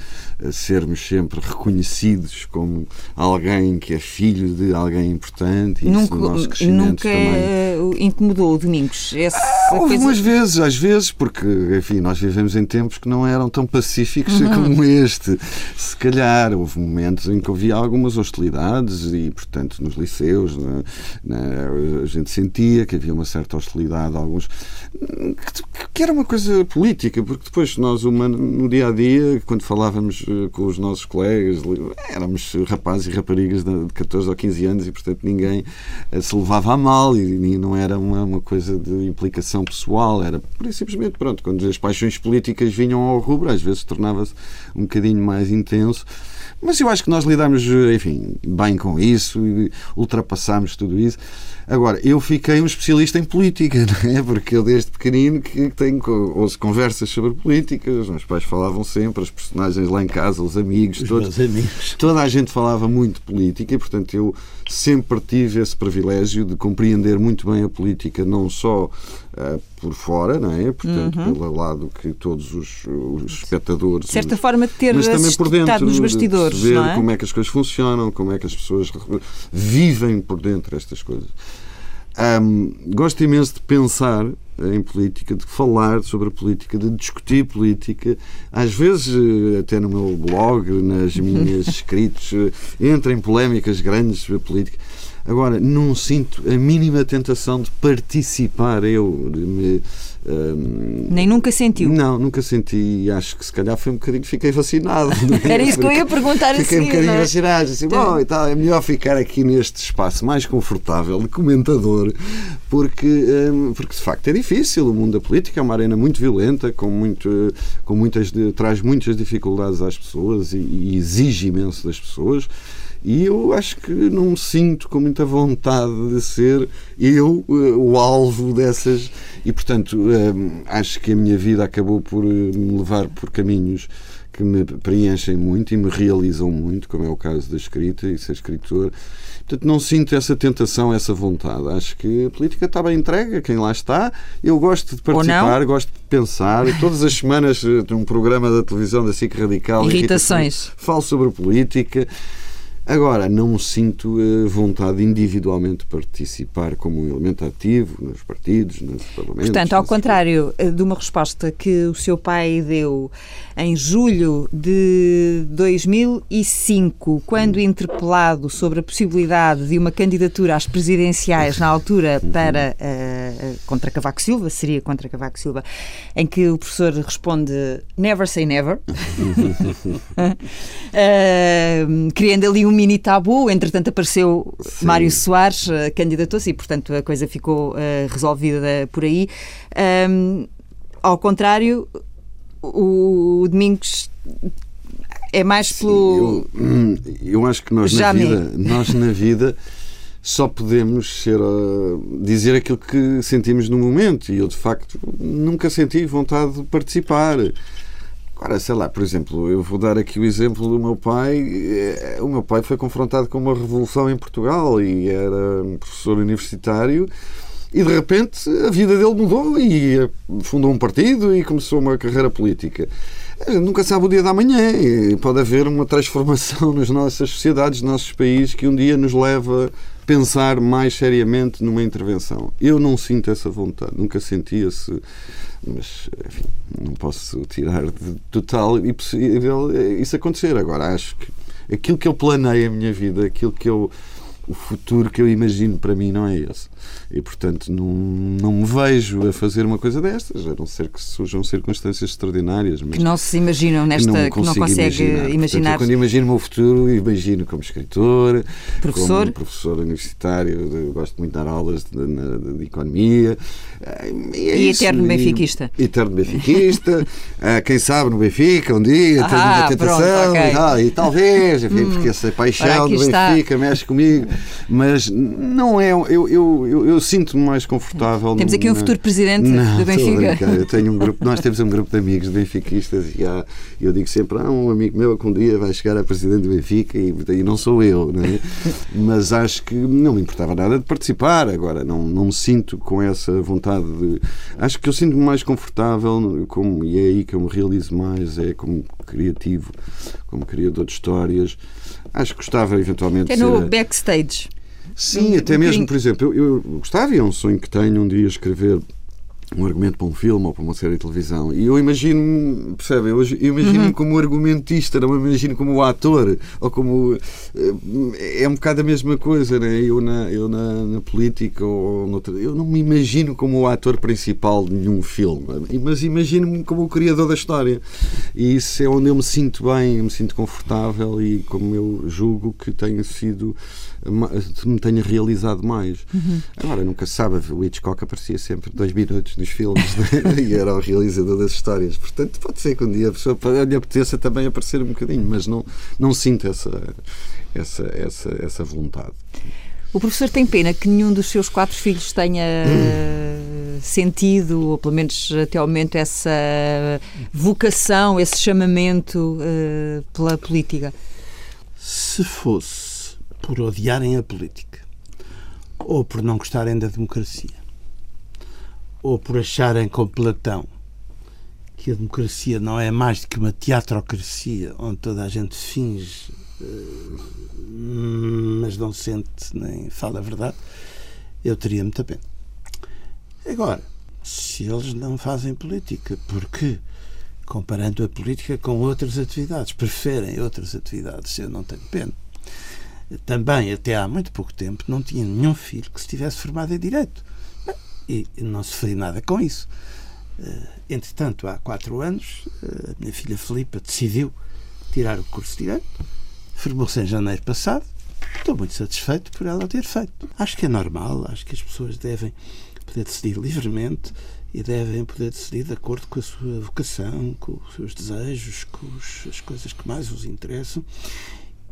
uh, sermos sempre reconhecidos como alguém que é filho de alguém importante. E nunca, isso no nosso crescimento nunca também. incomodou o Domingos? Essa ah, houve umas vezes, às vezes, porque, enfim, nós vivemos vivemos em tempos que não eram tão pacíficos uhum. como este. Se calhar houve momentos em que havia algumas hostilidades e, portanto, nos liceus né, né, a gente sentia que havia uma certa hostilidade alguns. que era uma coisa política, porque depois nós, no dia a dia, quando falávamos eh, com os nossos colegas, éramos rapazes e raparigas de 14 ou 15 anos e, portanto, ninguém eh, se levava a mal e não era uma, uma coisa de implicação pessoal, era simplesmente, pronto, quando as paixões políticas vinham ao rubro, às vezes tornava-se um bocadinho mais intenso. Mas eu acho que nós lidamos, enfim, bem com isso e ultrapassámos tudo isso. Agora, eu fiquei um especialista em política, não é? Porque eu desde pequenino que tenho ouço conversas sobre política, os meus pais falavam sempre, as personagens lá em casa, os amigos, os todos, amigos. toda a gente falava muito política e, portanto, eu sempre tive esse privilégio de compreender muito bem a política, não só uh, por fora, não é? Portanto, uhum. pelo lado que todos os, os espectadores. De certa forma, de ter mas também por dentro, nos bastidores. De ver é? como é que as coisas funcionam, como é que as pessoas vivem por dentro estas coisas. Um, gosto imenso de pensar em política, de falar sobre a política, de discutir política, às vezes eh, até no meu blog, nas minhas escritos, eh, entra em polémicas grandes sobre a política. Agora, não sinto a mínima tentação de participar eu, de me um, Nem nunca sentiu? Não, nunca senti e acho que se calhar foi um bocadinho, fiquei vacinado. Era isso que eu ia perguntar fiquei a seguir. Fiquei um bocadinho é? vacinado, assim, bom, e tal, é melhor ficar aqui neste espaço mais confortável de comentador, porque, um, porque de facto é difícil. O mundo da política é uma arena muito violenta, com, muito, com muitas, traz muitas dificuldades às pessoas e, e exige imenso das pessoas. E eu acho que não me sinto com muita vontade de ser eu eh, o alvo dessas. E, portanto, eh, acho que a minha vida acabou por eh, me levar por caminhos que me preenchem muito e me realizam muito, como é o caso da escrita e ser escritor. Portanto, não sinto essa tentação, essa vontade. Acho que a política está bem entregue a quem lá está. Eu gosto de participar, gosto de pensar. Todas as semanas, num programa da televisão da SIC Radical, irritações. Falo sobre política. Agora, não sinto a vontade individualmente de participar como um elemento ativo nos partidos, nos parlamentos. Portanto, ao contrário eh, de uma resposta que o seu pai deu em julho de 2005, quando interpelado sobre a possibilidade de uma candidatura às presidenciais na altura uhum. para uh, contra Cavaco Silva, seria contra Cavaco Silva, em que o professor responde never say never, uh, criando ali um mini tabu. Entretanto, apareceu Sim. Mário Soares, uh, candidatou-se e, portanto, a coisa ficou uh, resolvida por aí. Um, ao contrário, o Domingos é mais Sim, pelo. Eu, hum, eu, acho que nós na vida, nós na vida só podemos ser, uh, dizer aquilo que sentimos no momento e eu de facto nunca senti vontade de participar. Agora, sei lá, por exemplo, eu vou dar aqui o exemplo do meu pai. Eh, o meu pai foi confrontado com uma revolução em Portugal e era um professor universitário e de repente a vida dele mudou e eh, fundou um partido e começou uma carreira política. Nunca sabe o dia da manhã e pode haver uma transformação nas nossas sociedades, nos nossos países, que um dia nos leva pensar mais seriamente numa intervenção. Eu não sinto essa vontade, nunca senti esse mas enfim, não posso tirar de total impossível isso acontecer. Agora, acho que aquilo que eu planei a minha vida, aquilo que eu o futuro que eu imagino para mim não é esse. E, portanto, não, não me vejo a fazer uma coisa destas, a não ser que surjam circunstâncias extraordinárias. Mas que não se imaginam nesta. Não que não consegue imaginar. imaginar. Portanto, quando imagino o meu futuro, imagino como escritor, professor, como professor universitário, gosto muito de dar aulas de, de, de economia. E, é e eterno benfiquista. E, eterno benfiquista. Ah, quem sabe no Benfica, um dia, ah, tenho uma tentação pronto, okay. e, tal, e, talvez, enfim, hum, porque essa paixão do Benfica está. mexe comigo. Mas não é. Eu, eu, eu, eu sinto-me mais confortável. Temos aqui um futuro presidente não, do Benfica. Eu tenho um grupo, nós temos um grupo de amigos benfiquistas e há, eu digo sempre: há um amigo meu que um dia vai chegar a presidente do Benfica e, e não sou eu. Não é? Mas acho que não me importava nada de participar. Agora, não, não me sinto com essa vontade de. Acho que eu sinto-me mais confortável, como, e é aí que eu me realizo mais, é como criativo, como criador de histórias Acho que gostava eventualmente. É no ser... backstage. Sim, um, até um mesmo, por exemplo, eu, eu gostava e é um sonho que tenho um dia escrever um argumento para um filme ou para uma série de televisão. E eu imagino, percebe? Eu, eu imagino-me uhum. como argumentista, não me imagino como ator ou como. Eh, é um bocado a mesma coisa, né? Eu na, eu na, na política ou noutra. Eu não me imagino como o ator principal de nenhum filme, mas imagino-me como o criador da história. E isso é onde eu me sinto bem, me sinto confortável e como eu julgo que tenha sido me tenha realizado mais. Uhum. Agora, nunca se sabe, o Hitchcock aparecia sempre dois minutos nos filmes né? e era o realizador das histórias. Portanto, pode ser que um dia a pessoa lhe apeteça também aparecer um bocadinho, mas não, não sinto essa, essa, essa, essa vontade. O professor tem pena que nenhum dos seus quatro filhos tenha hum. sentido, ou pelo menos até ao momento, essa vocação, esse chamamento uh, pela política. Se fosse por odiarem a política, ou por não gostarem da democracia, ou por acharem com Platão que a democracia não é mais do que uma teatrocracia onde toda a gente finge, eh, mas não sente nem fala a verdade, eu teria muita pena. Agora, se eles não fazem política, porque comparando a política com outras atividades, preferem outras atividades, eu não tenho pena. Também até há muito pouco tempo não tinha nenhum filho que se tivesse formado em Direito. E não sofri nada com isso. Eh, entretanto, há quatro anos, eh, a minha filha Filipa decidiu tirar o curso de Direito, formou-se em janeiro passado. Estou muito satisfeito por ela ter feito. Acho que é normal, acho que as pessoas devem poder decidir livremente e devem poder decidir de acordo com a sua vocação, com os seus desejos, com as coisas que mais os interessam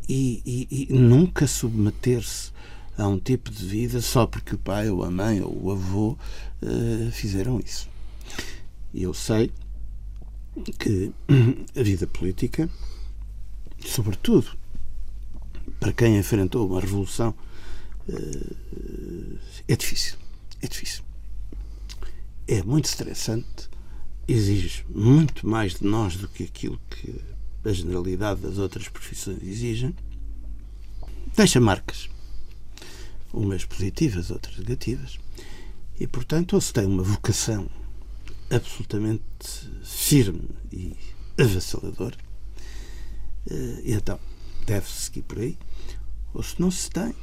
e, e, e nunca submeter-se a um tipo de vida só porque o pai ou a mãe ou o avô uh, fizeram isso. E eu sei que a vida política, sobretudo para quem enfrentou uma revolução, uh, é difícil. É difícil. É muito estressante, exige muito mais de nós do que aquilo que a generalidade das outras profissões exigem, deixa marcas, umas positivas, outras negativas, e portanto ou se tem uma vocação absolutamente firme e avassaladora, eh, e então deve-se seguir por aí, ou se não se tem,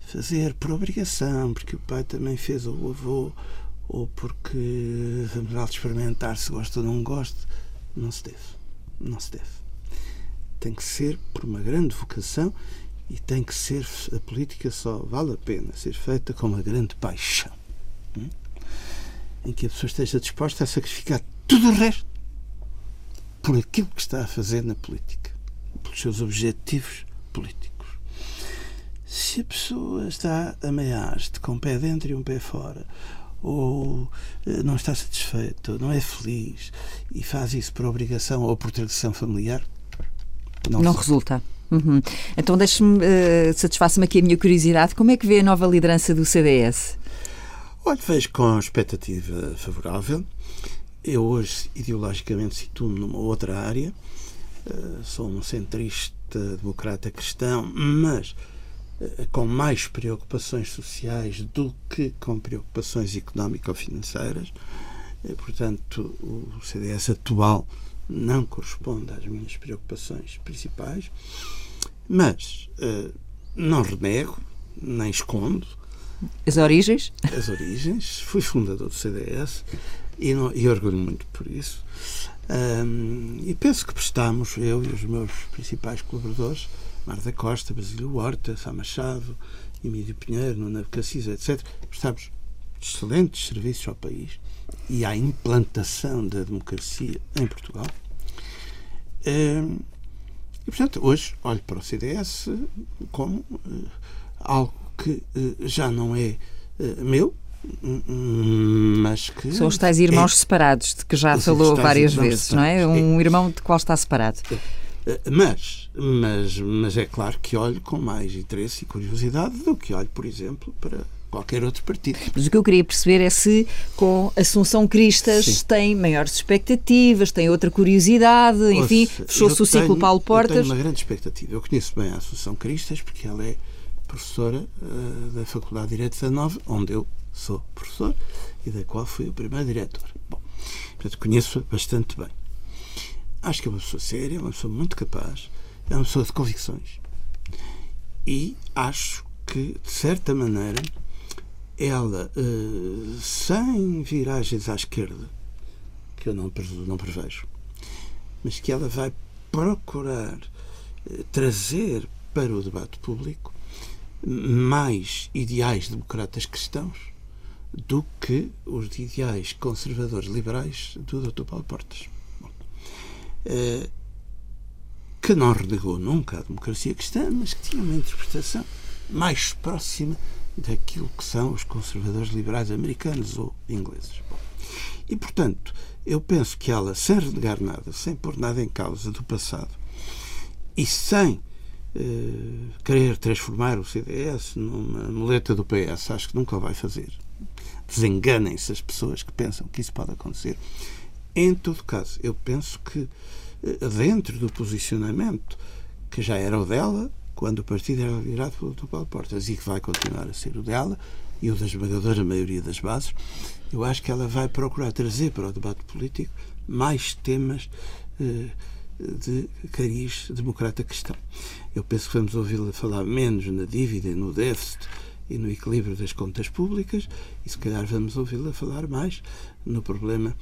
fazer por obrigação, porque o pai também fez, ou o avô, ou porque vamos lá experimentar se gosta ou não gosta, não se deve não se deve. Tem que ser por uma grande vocação e tem que ser a política só vale a pena ser feita com uma grande paixão hum? em que a pessoa esteja disposta a sacrificar tudo o resto por aquilo que está a fazer na política, pelos seus objetivos políticos. Se a pessoa está a meia com um pé dentro e um pé fora, ou eh, não está satisfeito, ou não é feliz e faz isso por obrigação ou por tradição familiar, não, não resulta. Uhum. Então deixe-me, uh, satisfaça-me aqui a minha curiosidade, como é que vê a nova liderança do CDS? Olha, vejo com expectativa favorável. Eu hoje, ideologicamente, situo-me numa outra área. Uh, sou um centrista democrata cristão, mas com mais preocupações sociais do que com preocupações económico-financeiras. Eh, portanto, o CDS atual não corresponde às minhas preocupações principais, mas uh, não renego, nem escondo. As origens? As origens. Fui fundador do CDS e, não, e orgulho muito por isso. Um, e penso que prestamos, eu e os meus principais colaboradores, Marta Costa, Basílio Horta, Sá Machado, Emílio Pinheiro, Nuna Cacisa, etc., prestamos excelentes serviços ao país e à implantação da democracia em Portugal. Ehm, e, portanto, hoje olho para o CDS como eh, algo que eh, já não é eh, meu, mas que. São os tais irmãos é, separados, de que já falou várias vezes, não é? Um é, irmão de qual está separado. Eh, mas, mas, mas é claro que olho com mais interesse e curiosidade do que olho, por exemplo, para qualquer outro partido. Mas o que eu queria perceber é se com Assunção Cristas Sim. tem maiores expectativas, tem outra curiosidade, enfim, fechou-se o ciclo Paulo Portas. Eu tenho uma grande expectativa. Eu conheço bem a Assunção Cristas porque ela é professora uh, da Faculdade de Direito da Nova, onde eu sou professor e da qual fui o primeiro diretor. Bom, portanto, conheço-a bastante bem. Acho que é uma pessoa séria, uma pessoa muito capaz, é uma pessoa de convicções. E acho que, de certa maneira, ela, uh, sem viragens à esquerda, que eu não, não prevejo, mas que ela vai procurar uh, trazer para o debate público mais ideais democratas cristãos do que os ideais conservadores liberais do Dr. Paulo Portas. Eh, que não renegou nunca a democracia cristã, mas que tinha uma interpretação mais próxima daquilo que são os conservadores liberais americanos ou ingleses. E, portanto, eu penso que ela, sem renegar nada, sem pôr nada em causa do passado e sem eh, querer transformar o CDS numa muleta do PS, acho que nunca vai fazer. Desenganem-se as pessoas que pensam que isso pode acontecer. Em todo caso, eu penso que eh, dentro do posicionamento que já era o dela quando o partido era liderado pelo Dr. Paulo Portas e que vai continuar a ser o dela e o da esmagadora maioria das bases, eu acho que ela vai procurar trazer para o debate político mais temas eh, de cariz democrata cristão. Eu penso que vamos ouvi-la falar menos na dívida, no déficit e no equilíbrio das contas públicas e se calhar vamos ouvi-la falar mais no problema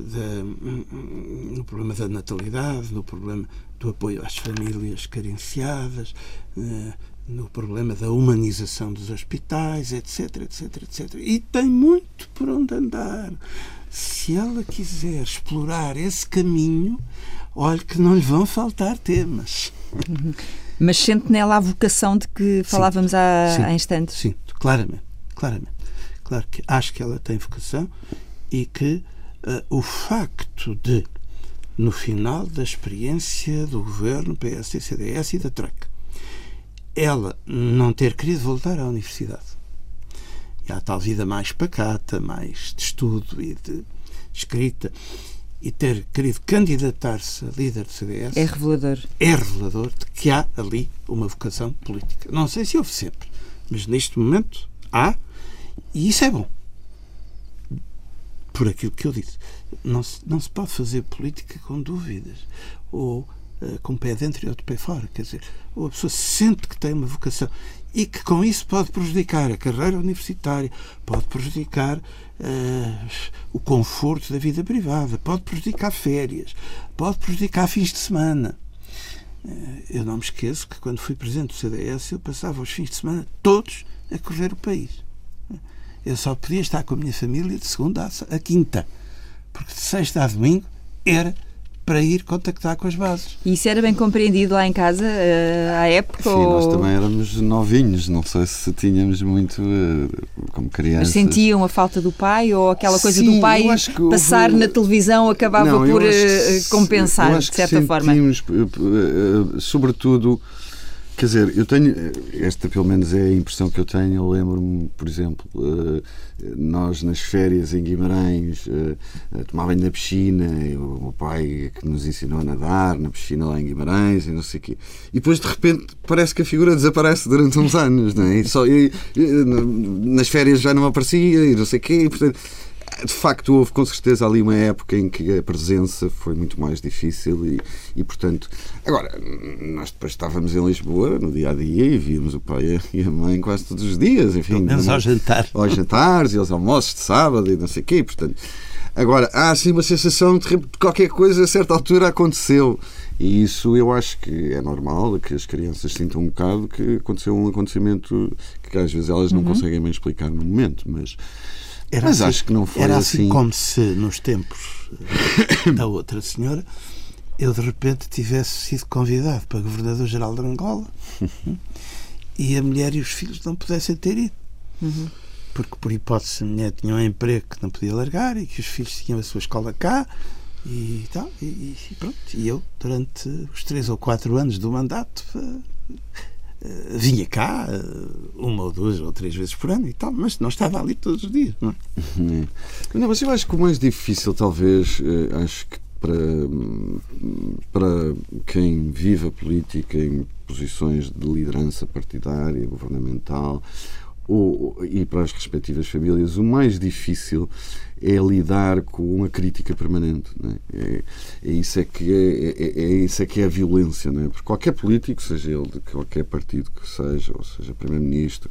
da, no problema da natalidade, no problema do apoio às famílias carenciadas, eh, no problema da humanização dos hospitais, etc, etc, etc. E tem muito por onde andar. Se ela quiser explorar esse caminho, olhe que não lhe vão faltar temas. Mas sente nela a vocação de que falávamos sim, há, sim, há instantes? Sim, claramente, claramente. Claro que acho que ela tem vocação e que o facto de, no final da experiência do governo PSD-CDS e da Troika, ela não ter querido voltar à universidade. E à tal vida mais pacata, mais de estudo e de escrita, e ter querido candidatar-se a líder do CDS. É revelador. É revelador de que há ali uma vocação política. Não sei se houve sempre, mas neste momento há, e isso é bom. Por aquilo que eu disse. Não se, não se pode fazer política com dúvidas. Ou eh, com o pé dentro e outro pé fora. Quer dizer, ou a pessoa sente que tem uma vocação e que com isso pode prejudicar a carreira universitária, pode prejudicar uh, o conforto da vida privada, pode prejudicar férias, pode prejudicar fins de semana. Uh, eu não me esqueço que quando fui presidente do CDS eu passava os fins de semana todos a correr o país. Eu só podia estar com a minha família de segunda a quinta, porque de sexta a domingo era para ir contactar com as bases. E isso era bem compreendido lá em casa uh, à época? Sim, ou... nós também éramos novinhos, não sei se tínhamos muito uh, como crianças. Mas sentiam a falta do pai ou aquela coisa Sim, do pai passar houve... na televisão acabava não, por uh, compensar, de certa forma? Sentimos, sobretudo Quer dizer, eu tenho, esta pelo menos é a impressão que eu tenho. Eu lembro-me, por exemplo, eh, nós nas férias em Guimarães eh, tomávamos na piscina, o meu pai que nos ensinou a nadar na piscina lá em Guimarães e não sei o quê. E depois de repente parece que a figura desaparece durante uns anos, não é? E só, e, nas férias já não aparecia e não sei o quê. E, portanto, de facto, houve com certeza ali uma época em que a presença foi muito mais difícil e, e portanto. Agora, nós depois estávamos em Lisboa no dia a dia e víamos o pai e a mãe quase todos os dias, enfim. Pelo ao jantar. Aos jantares e aos almoços de sábado e não sei o quê, portanto. Agora, há assim uma sensação de que qualquer coisa a certa altura aconteceu. E isso eu acho que é normal, que as crianças sintam um bocado que aconteceu um acontecimento que às vezes elas não uhum. conseguem bem explicar no momento, mas era Mas assim, acho que não foi era assim, assim como se nos tempos da outra senhora eu de repente tivesse sido convidado para governador-geral de Angola e a mulher e os filhos não pudessem ter ido. Uhum. Porque, por hipótese, a mulher tinha um emprego que não podia largar e que os filhos tinham a sua escola cá e tal. E, e pronto. E eu, durante os três ou quatro anos do mandato, vinha cá eh, uma ou duas ou três vezes por ano e tal, mas não estava ali todos os dias. Não, é? não mas eu acho que o mais difícil, talvez, eh, acho que para, para quem vive a política em posições de liderança partidária, governamental, ou, e para as respectivas famílias, o mais difícil é lidar com uma crítica permanente. É? É, é? isso é que é, é, é, isso é que é a violência, não é? Porque qualquer político, seja ele de qualquer partido que seja, ou seja primeiro-ministro,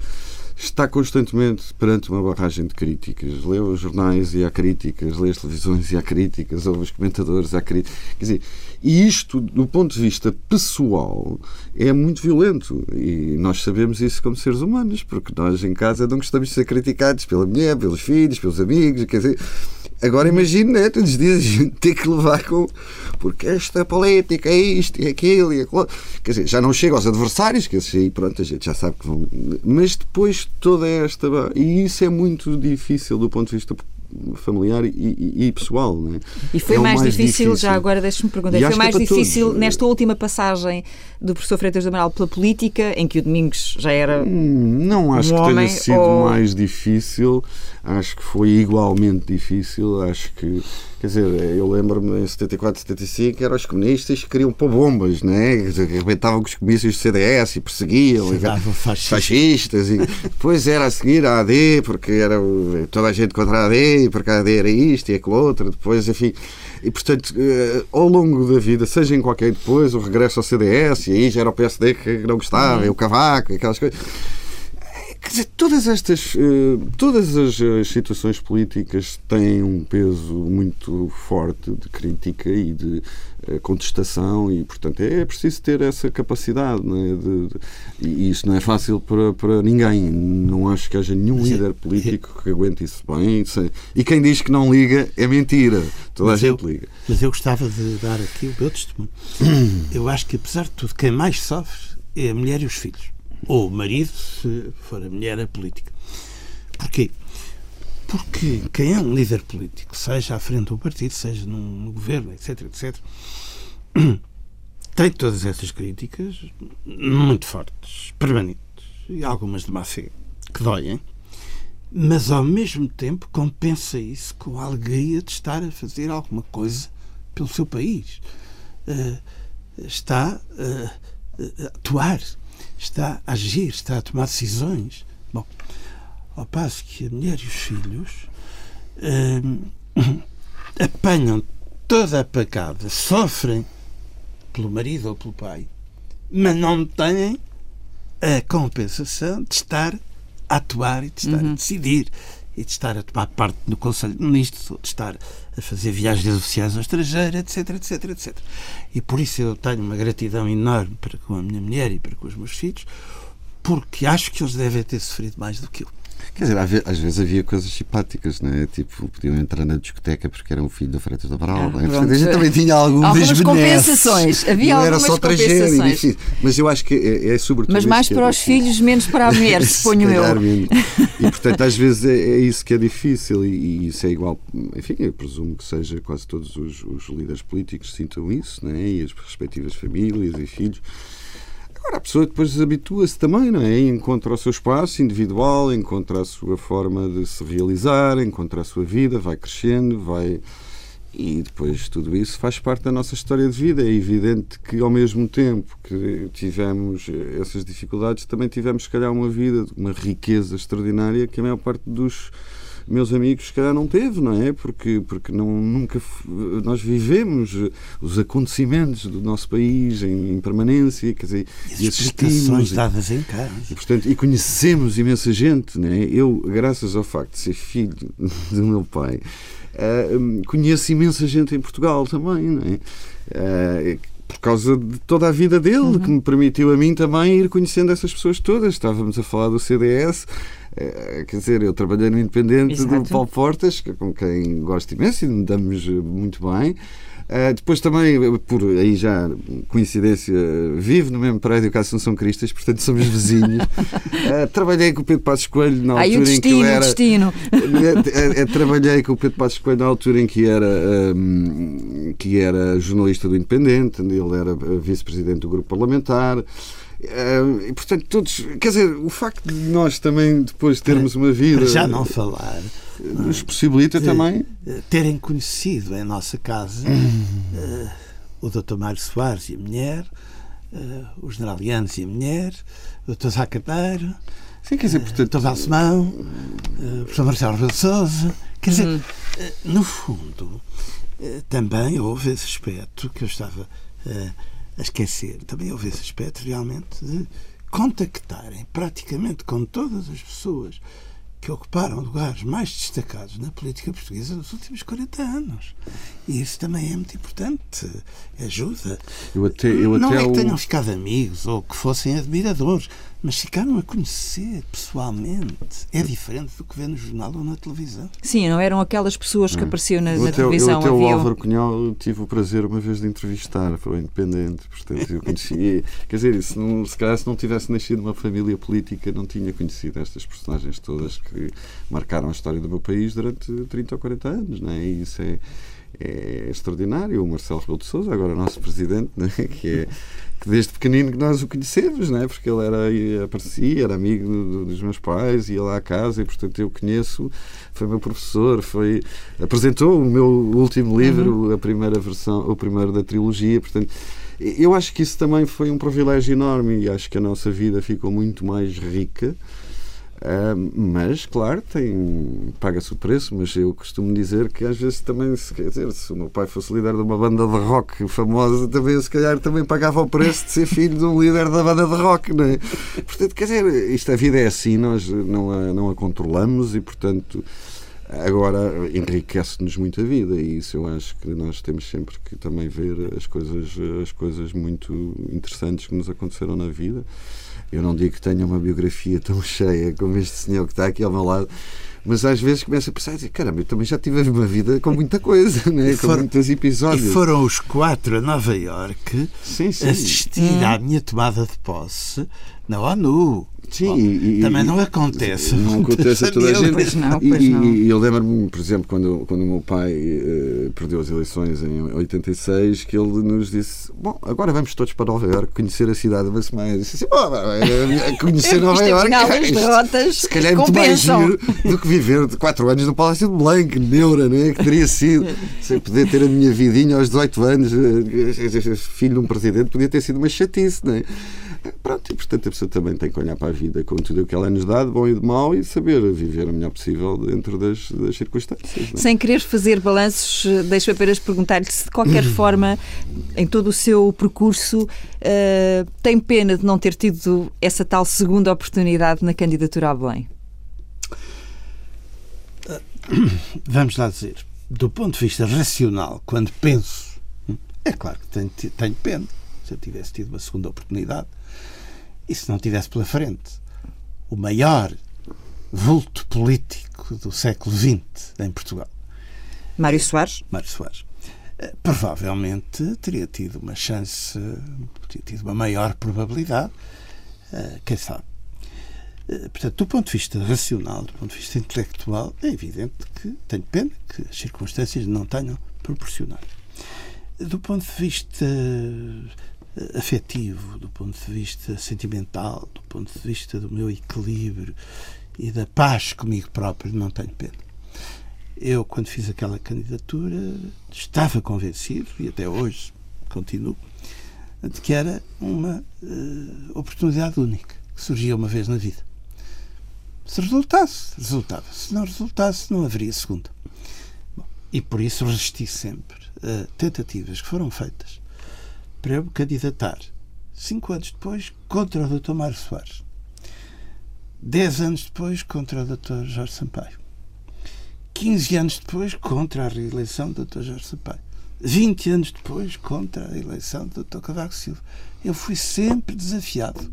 está constantemente perante uma barragem de críticas. Lê os jornais e há críticas, lê as televisões e há críticas, ouve os comentadores e há críticas. Quer dizer, e isto, do ponto de vista pessoal, é muito violento. E nós sabemos isso como seres humanos, porque nós em casa não gostamos de ser criticados pela mulher, pelos filhos, pelos amigos. Quer dizer, Agora imagine, né, todos os dias ter que levar com. Porque esta política é isto e aquilo e aquilo. Quer dizer, já não chega aos adversários, que esses aí, pronto, a gente já sabe que vão. Mas depois toda esta. E isso é muito difícil do ponto de vista familiar e, e, e pessoal. Né? E foi é mais, mais difícil, difícil, já agora deixe-me perguntar, e foi mais é difícil todos. nesta última passagem do professor Freitas do Amaral pela política, em que o Domingos já era. Hum, não acho um que tenha sido ou... mais difícil, acho que foi igualmente difícil, acho que Quer dizer, eu lembro-me em 74, 75 eram os comunistas que queriam pôr bombas, né? arrebentavam com os comícios do CDS e perseguiam. E, fascistas. fascistas. E depois era a seguir a AD, porque era toda a gente contra a AD PSD, para cá era isto e aquilo outro, depois, enfim. E, portanto, eh, ao longo da vida, seja em qualquer depois, o regresso ao CDS, e aí já era o PSD que não gostava, e o Cavaco, e aquelas coisas. Quer dizer, todas estas, eh, todas as, as situações políticas têm um peso muito forte de crítica e de eh, contestação e, portanto, é preciso ter essa capacidade. Não é? de, de, e isso não é fácil para, para ninguém. Não acho que haja nenhum é- líder político que aguente isso bem. E quem diz que não liga é mentira. Toda Mas a eu- gente liga. Mas eu gostava de dar aqui o meu testemunho. Eu acho que, apesar de tudo, quem mais sofre é a mulher e os filhos. Ou o marido, se for a mulher, a política. Porquê? Porque quem é um líder político, seja à frente do partido, seja no governo, etc, etc, tem todas essas críticas muito fortes, permanentes, e algumas de má fé, que doem, mas ao mesmo tempo compensa isso com a alegria de estar a fazer alguma coisa pelo seu país. Eh, está eh, a atuar, está a agir, está a tomar decisões. Bom, ao passo que a mulher e os filhos eh, apanham toda a pacada, sofrem pelo marido ou pelo pai, mas não têm a compensação de estar a atuar e de estar a decidir e de estar a tomar parte no Conselho de Ministros ou de estar a fazer viagens oficiais ao estrangeiro, etc, etc, etc. E por isso eu tenho uma gratidão enorme para com a minha mulher e para com os meus filhos, porque acho que eles devem ter sofrido mais do que eu. Quer dizer, às ve- às vezes havia coisas simpáticas, não é? Tipo, podiam entrar na discoteca porque eram o filho da Freitas da Amaral. Ah, é? a gente também tinha algumas compensações. Havia não era algumas só transgénero, compensações. enfim. Mas eu acho que é, é sobretudo. Mas mais é para os difícil. filhos, menos para a mulher, Se suponho eu. menos. E portanto, às vezes é, é isso que é difícil, e, e isso é igual. Enfim, eu presumo que seja quase todos os, os líderes políticos sintam isso, não é? E as respectivas famílias e filhos. Agora, a pessoa depois habitua-se também, não é? Encontra o seu espaço individual, encontra a sua forma de se realizar, encontra a sua vida, vai crescendo, vai. E depois tudo isso faz parte da nossa história de vida. É evidente que, ao mesmo tempo que tivemos essas dificuldades, também tivemos, se calhar, uma vida, uma riqueza extraordinária que a maior parte dos meus amigos, se calhar, não teve, não é? Porque, porque não, nunca. Nós vivemos os acontecimentos do nosso país em, em permanência, quer dizer, E as e explicações assistimos. dadas em casa. E, portanto, e conhecemos imensa gente, né? Eu, graças ao facto de ser filho do meu pai, hum, conheço imensa gente em Portugal também, não é? Ah, por causa de toda a vida dele, que me permitiu a mim também ir conhecendo essas pessoas todas. Estávamos a falar do CDS, eh, quer dizer, eu trabalhei no Independente do Exato. Paulo Portas, que- com quem gosto imenso e me damos eh, muito bem. Uh, depois também, eh, por aí já, coincidência, vivo no mesmo prédio que a Assunção Cristas, portanto somos vizinhos. Uh, trabalhei com o Pedro Passos Coelho na Aí o altura em que destino, eu era. destino. Eh, Trabalhei com o Pedro Passos Coelho na altura em que era, hum, que era jornalista do Independente, ele era vice-presidente do grupo parlamentar. Eh, e portanto, todos. Quer dizer, o facto de nós também depois termos uma vida. Já não falar, nos possibilita de- também. eh, terem conhecido em nossa casa Hum. eh, o Dr. Mário Soares e a mulher, eh, o General Yanes e a mulher, o Dr. Zá Carneiro, Sim, quer dizer, o portanto. Dr. Balsemão, eh, o Professor Marcelo Rebelo de Sousa. Quer dizer, eh, no fundo, eh, também houve esse aspecto que eu estava eh, a esquecer. Também houve esse aspecto realmente de contactarem praticamente com todas as pessoas que ocuparam lugares mais destacados na política portuguesa nos últimos 40 anos. E isso também é muito importante. Ajuda. Eu até, eu não até é que tenham ficado amigos ou que fossem admiradores, mas ficaram a conhecer pessoalmente. É diferente do que vê no jornal ou na televisão. Sim, não eram aquelas pessoas que apareciam na, Eu na até, eu televisão. até o havia- Álvaro Cunhal tive o prazer uma vez de entrevistar para o Independente, portanto eu conheci. Quer dizer, se, não, se calhar se não tivesse nascido numa família política, não tinha conhecido estas personagens todas que marcaram a história do meu país durante 30 ou 40 anos, não é? E isso é, é extraordinário. O Marcelo Rebelo de Sousa, agora nosso presidente, não é? que é que desde pequenino que nós o conhecemos, não é? porque ele era, aparecia, era amigo do- dos meus pais, ia lá à casa e, portanto, eu conheço, foi meu professor, foi, apresentou o meu último livro, a primeira versão, o primeiro da trilogia, portanto, eu acho que isso também foi um privilégio enorme e acho que a nossa vida ficou muito mais rica Uh, mas, claro, tem paga-se o preço, mas eu costumo dizer que às vezes também, se, quer dizer, se o meu pai fosse líder de uma banda de rock famosa, também se calhar também pagava o preço de ser filho de um líder da banda de rock, não é? Portanto, quer dizer, isto, a vida é assim, nós não a, não a controlamos e, portanto, agora enriquece-nos muito a vida e isso eu acho que nós temos sempre que também ver as coisas, as coisas muito interessantes que nos aconteceram na vida eu não digo que tenha uma biografia tão cheia como este senhor que está aqui ao meu lado, mas às vezes começa a pensar, caramba, eu também já tive uma vida com muita coisa, né? com muitos episódios. E foram os quatro a Nova Iorque assistir hum. à minha tomada de posse na ONU. Sim, Bom, e, também não acontece. Não acontece a toda a gente. Pois não, pois não. E, eu lembro-me, por exemplo, quando, quando o meu pai uh, perdeu as eleições em 86, que ele nos disse: Bom, agora vamos todos para Nova Iorque conhecer a cidade da disse assim: Bom, conhecer Nova Iorque. É, se calhar é muito mais giro do que viver de 4 anos no Palácio de Blanc, neura, não é? Que teria sido, sem poder ter a minha vidinha aos 18 anos, eh, filho de um presidente, podia ter sido uma chatice, não é? Pronto, e portanto a pessoa também tem que olhar para a vida com tudo o que ela nos dá, de bom e de mau, e saber viver o melhor possível dentro das, das circunstâncias. É? Sem querer fazer balanços, deixo apenas perguntar-lhe se de qualquer forma, em todo o seu percurso, uh, tem pena de não ter tido essa tal segunda oportunidade na candidatura ao Belém. Vamos lá dizer, do ponto de vista racional, quando penso, é claro que tenho, tenho pena. Se eu tivesse tido uma segunda oportunidade, e se não tivesse pela frente o maior vulto político do século XX em Portugal. Mário Soares? Mário Soares. Eh, provavelmente teria tido uma chance, teria tido uma maior probabilidade, eh, quem sabe. Eh, portanto, do ponto de vista racional, do ponto de vista intelectual, é evidente que tenho pena que as circunstâncias não tenham proporcionado. Do ponto de vista afetivo, do ponto de vista sentimental, do ponto de vista do meu equilíbrio e da paz comigo próprio, não tenho pena. Eu, quando fiz aquela candidatura, estava convencido, e até hoje continuo, de que era uma uh, oportunidade única, que surgia uma vez na vida. Se resultasse, resultava. Se não resultasse, não haveria segunda. Bom, e por isso resisti sempre a tentativas que foram feitas para eu candidatar cinco anos depois contra o Dr. Mário Soares. Dez anos depois contra o Dr. Jorge Sampaio. 15 anos depois contra a reeleição do Dr. Jorge Sampaio. 20 anos depois contra a eleição do Dr. Cavaco Silva. Eu fui sempre desafiado,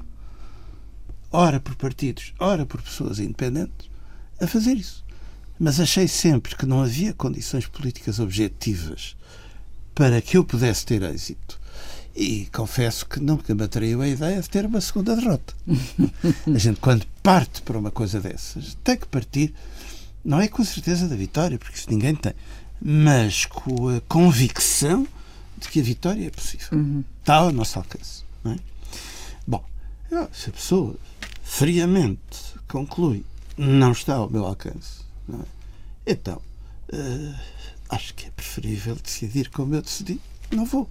ora por partidos, ora por pessoas independentes, a fazer isso. Mas achei sempre que não havia condições políticas objetivas para que eu pudesse ter êxito e confesso que nunca me atraiu a ideia de ter uma segunda derrota. a gente, quando parte para uma coisa dessas, tem que partir, não é com certeza da vitória, porque isso ninguém tem, mas com a convicção de que a vitória é possível. Uhum. Está ao nosso alcance. É? Bom, se a pessoa friamente conclui não está ao meu alcance, é? então uh, acho que é preferível decidir como eu decidi. Não vou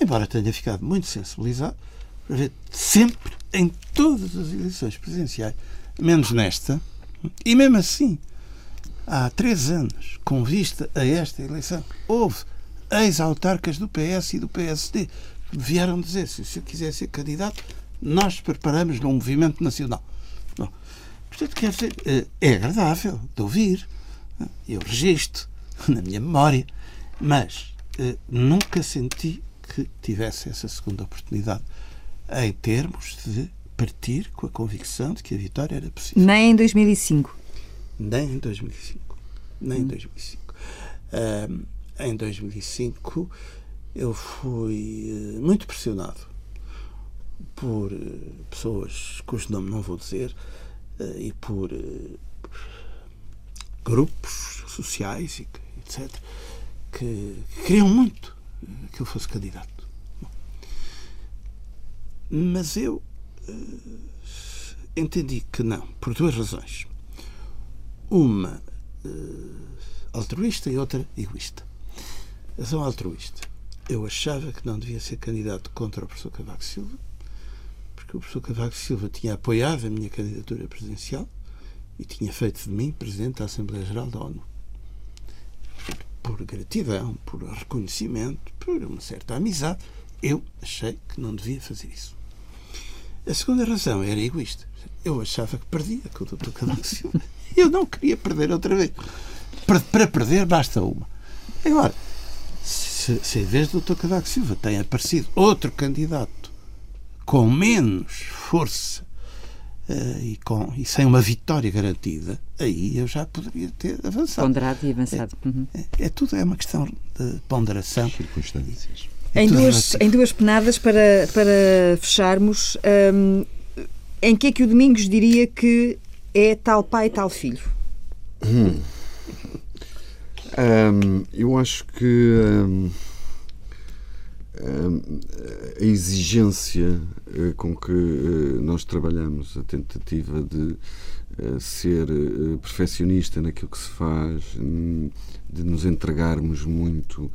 embora tenha ficado muito sensibilizado, para ver sempre, em todas as eleições presidenciais, menos nesta, e mesmo assim, há três anos, com vista a esta eleição, houve ex-autarcas do PS e do PSD que vieram dizer se eu quiser ser candidato, nós preparamos num movimento nacional. Bom, portanto, quer dizer, eh, é agradável de ouvir, eh, eu registro na minha memória, mas eh, nunca senti que tivesse essa segunda oportunidade em termos de partir com a convicção de que a vitória era possível. Nem em 2005. Nem em 2005. Nem hum. em 2005. Um, em 2005 eu fui uh, muito pressionado por uh, pessoas cujo nome não vou dizer uh, e por grupos sociais, etc., que, que queriam muito que eu fosse candidato. Bom, mas eu uh, entendi que não, por duas razões. Uma uh, altruísta e outra egoísta. Razão altruísta. Eu achava que não devia ser candidato contra o professor Cavaco Silva, porque o professor Cavaco Silva tinha apoiado a minha candidatura presidencial e tinha feito de mim presidente da Assembleia Geral da ONU. Por gratidão, por reconhecimento, por uma certa amizade, eu achei que não devia fazer isso. A segunda razão era egoísta. Eu achava que perdia com o Dr. Cavaco Silva. Eu não queria perder outra vez. Para, para perder, basta uma. Agora, se, se em vez do Dr. Cavaco Silva tem aparecido outro candidato com menos força e, com, e sem uma vitória garantida, aí eu já poderia ter avançado. Ponderado e avançado. Uhum. É, é, tudo é uma questão de ponderação. Circunstâncias. Em duas, em duas penadas, para, para fecharmos, um, em que é que o Domingos diria que é tal pai, tal filho? Hum. Um, eu acho que um, a exigência eh, com que eh, nós trabalhamos, a tentativa de eh, ser perfeccionista naquilo que se faz, hum, de nos entregarmos muito,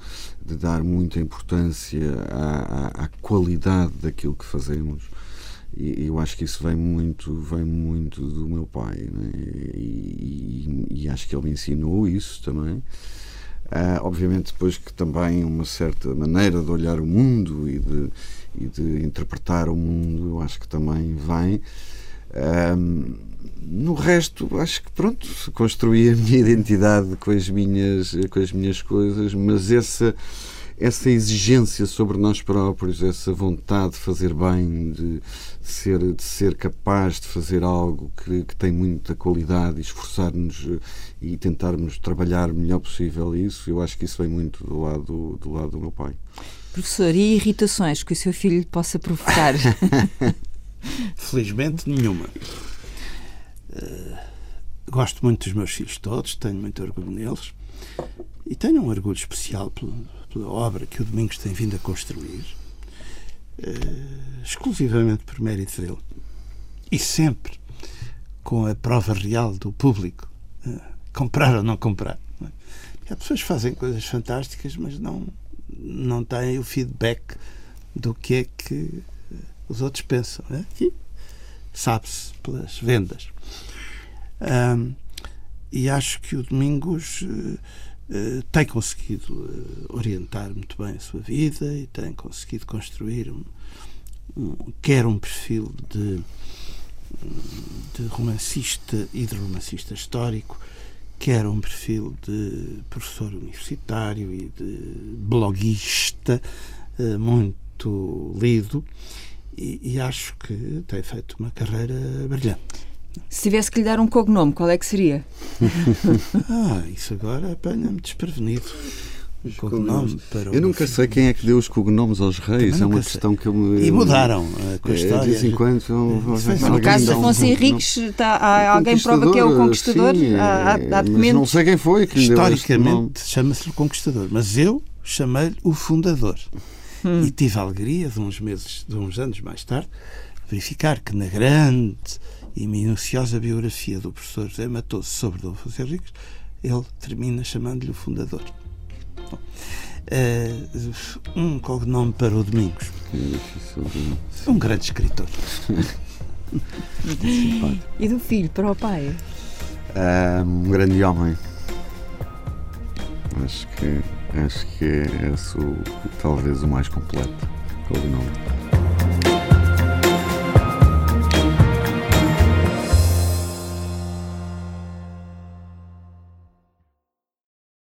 de dar muita importância à, à, à qualidade daquilo que fazemos. E eu acho que isso vem muito, vem muito do meu pai, né? e, e, e, acho que ele me ensinou isso também. Obviamente, depois que também uma certa maneira de olhar o mundo e de, e de interpretar o mundo, eu acho que também vem. Uh, no resto, acho que pronto, construí a minha identidade com as minhas, com as minhas coisas, mas essa essa exigência sobre nós próprios, essa vontade de fazer bem, de ser, de ser capaz de fazer algo que, que tem muita qualidade e esforçar-nos e tentarmos trabalhar o melhor possível isso, eu acho que isso vem muito do lado do, lado do meu pai. Professor, e irritações que o seu filho possa provocar? Felizmente nenhuma. Uh, gosto muito dos meus filhos todos, tenho muito orgulho neles e tenho um orgulho especial pelo, pela obra que o Domingos tem vindo a construir, uh, exclusivamente por mérito dele. E sempre com a prova real do público. Uh, comprar ou não comprar. Não é? As pessoas fazem coisas fantásticas, mas não, não têm o feedback do que é que os outros pensam. É? E sabe-se pelas vendas. Um, e acho que o Domingos uh, tem conseguido uh, orientar muito bem a sua vida e tem conseguido construir um, um, quer um perfil de, de romancista e de romancista histórico, quer um perfil de professor universitário e de bloguista uh, muito lido e, e acho que tem feito uma carreira brilhante. Se tivesse que lhe dar um cognome, qual é que seria? ah, isso agora apanha-me desprevenido. Um cognome para eu nunca sei quem é que deu os cognomes aos reis, é uma questão sei. que eu me. E mudaram uh, com a história. De vez em quando. É, no caso de Afonso Henriques, está, há, alguém prova que é o conquistador? Sim, há, há, há documentos. Não sei quem foi que Historicamente chama-se o conquistador, mas eu chamei-lhe o fundador. Hum. E tive a alegria de uns meses, de uns anos mais tarde, verificar que na grande e minuciosa biografia do professor José Matoso sobre Dom Afonso Henriques, ele termina chamando-lhe o fundador. Bom, uh, um cognome para o Domingos. Um grande escritor. e do filho para o pai? Um grande homem. Acho que, acho que é esse o, talvez o mais completo cognome.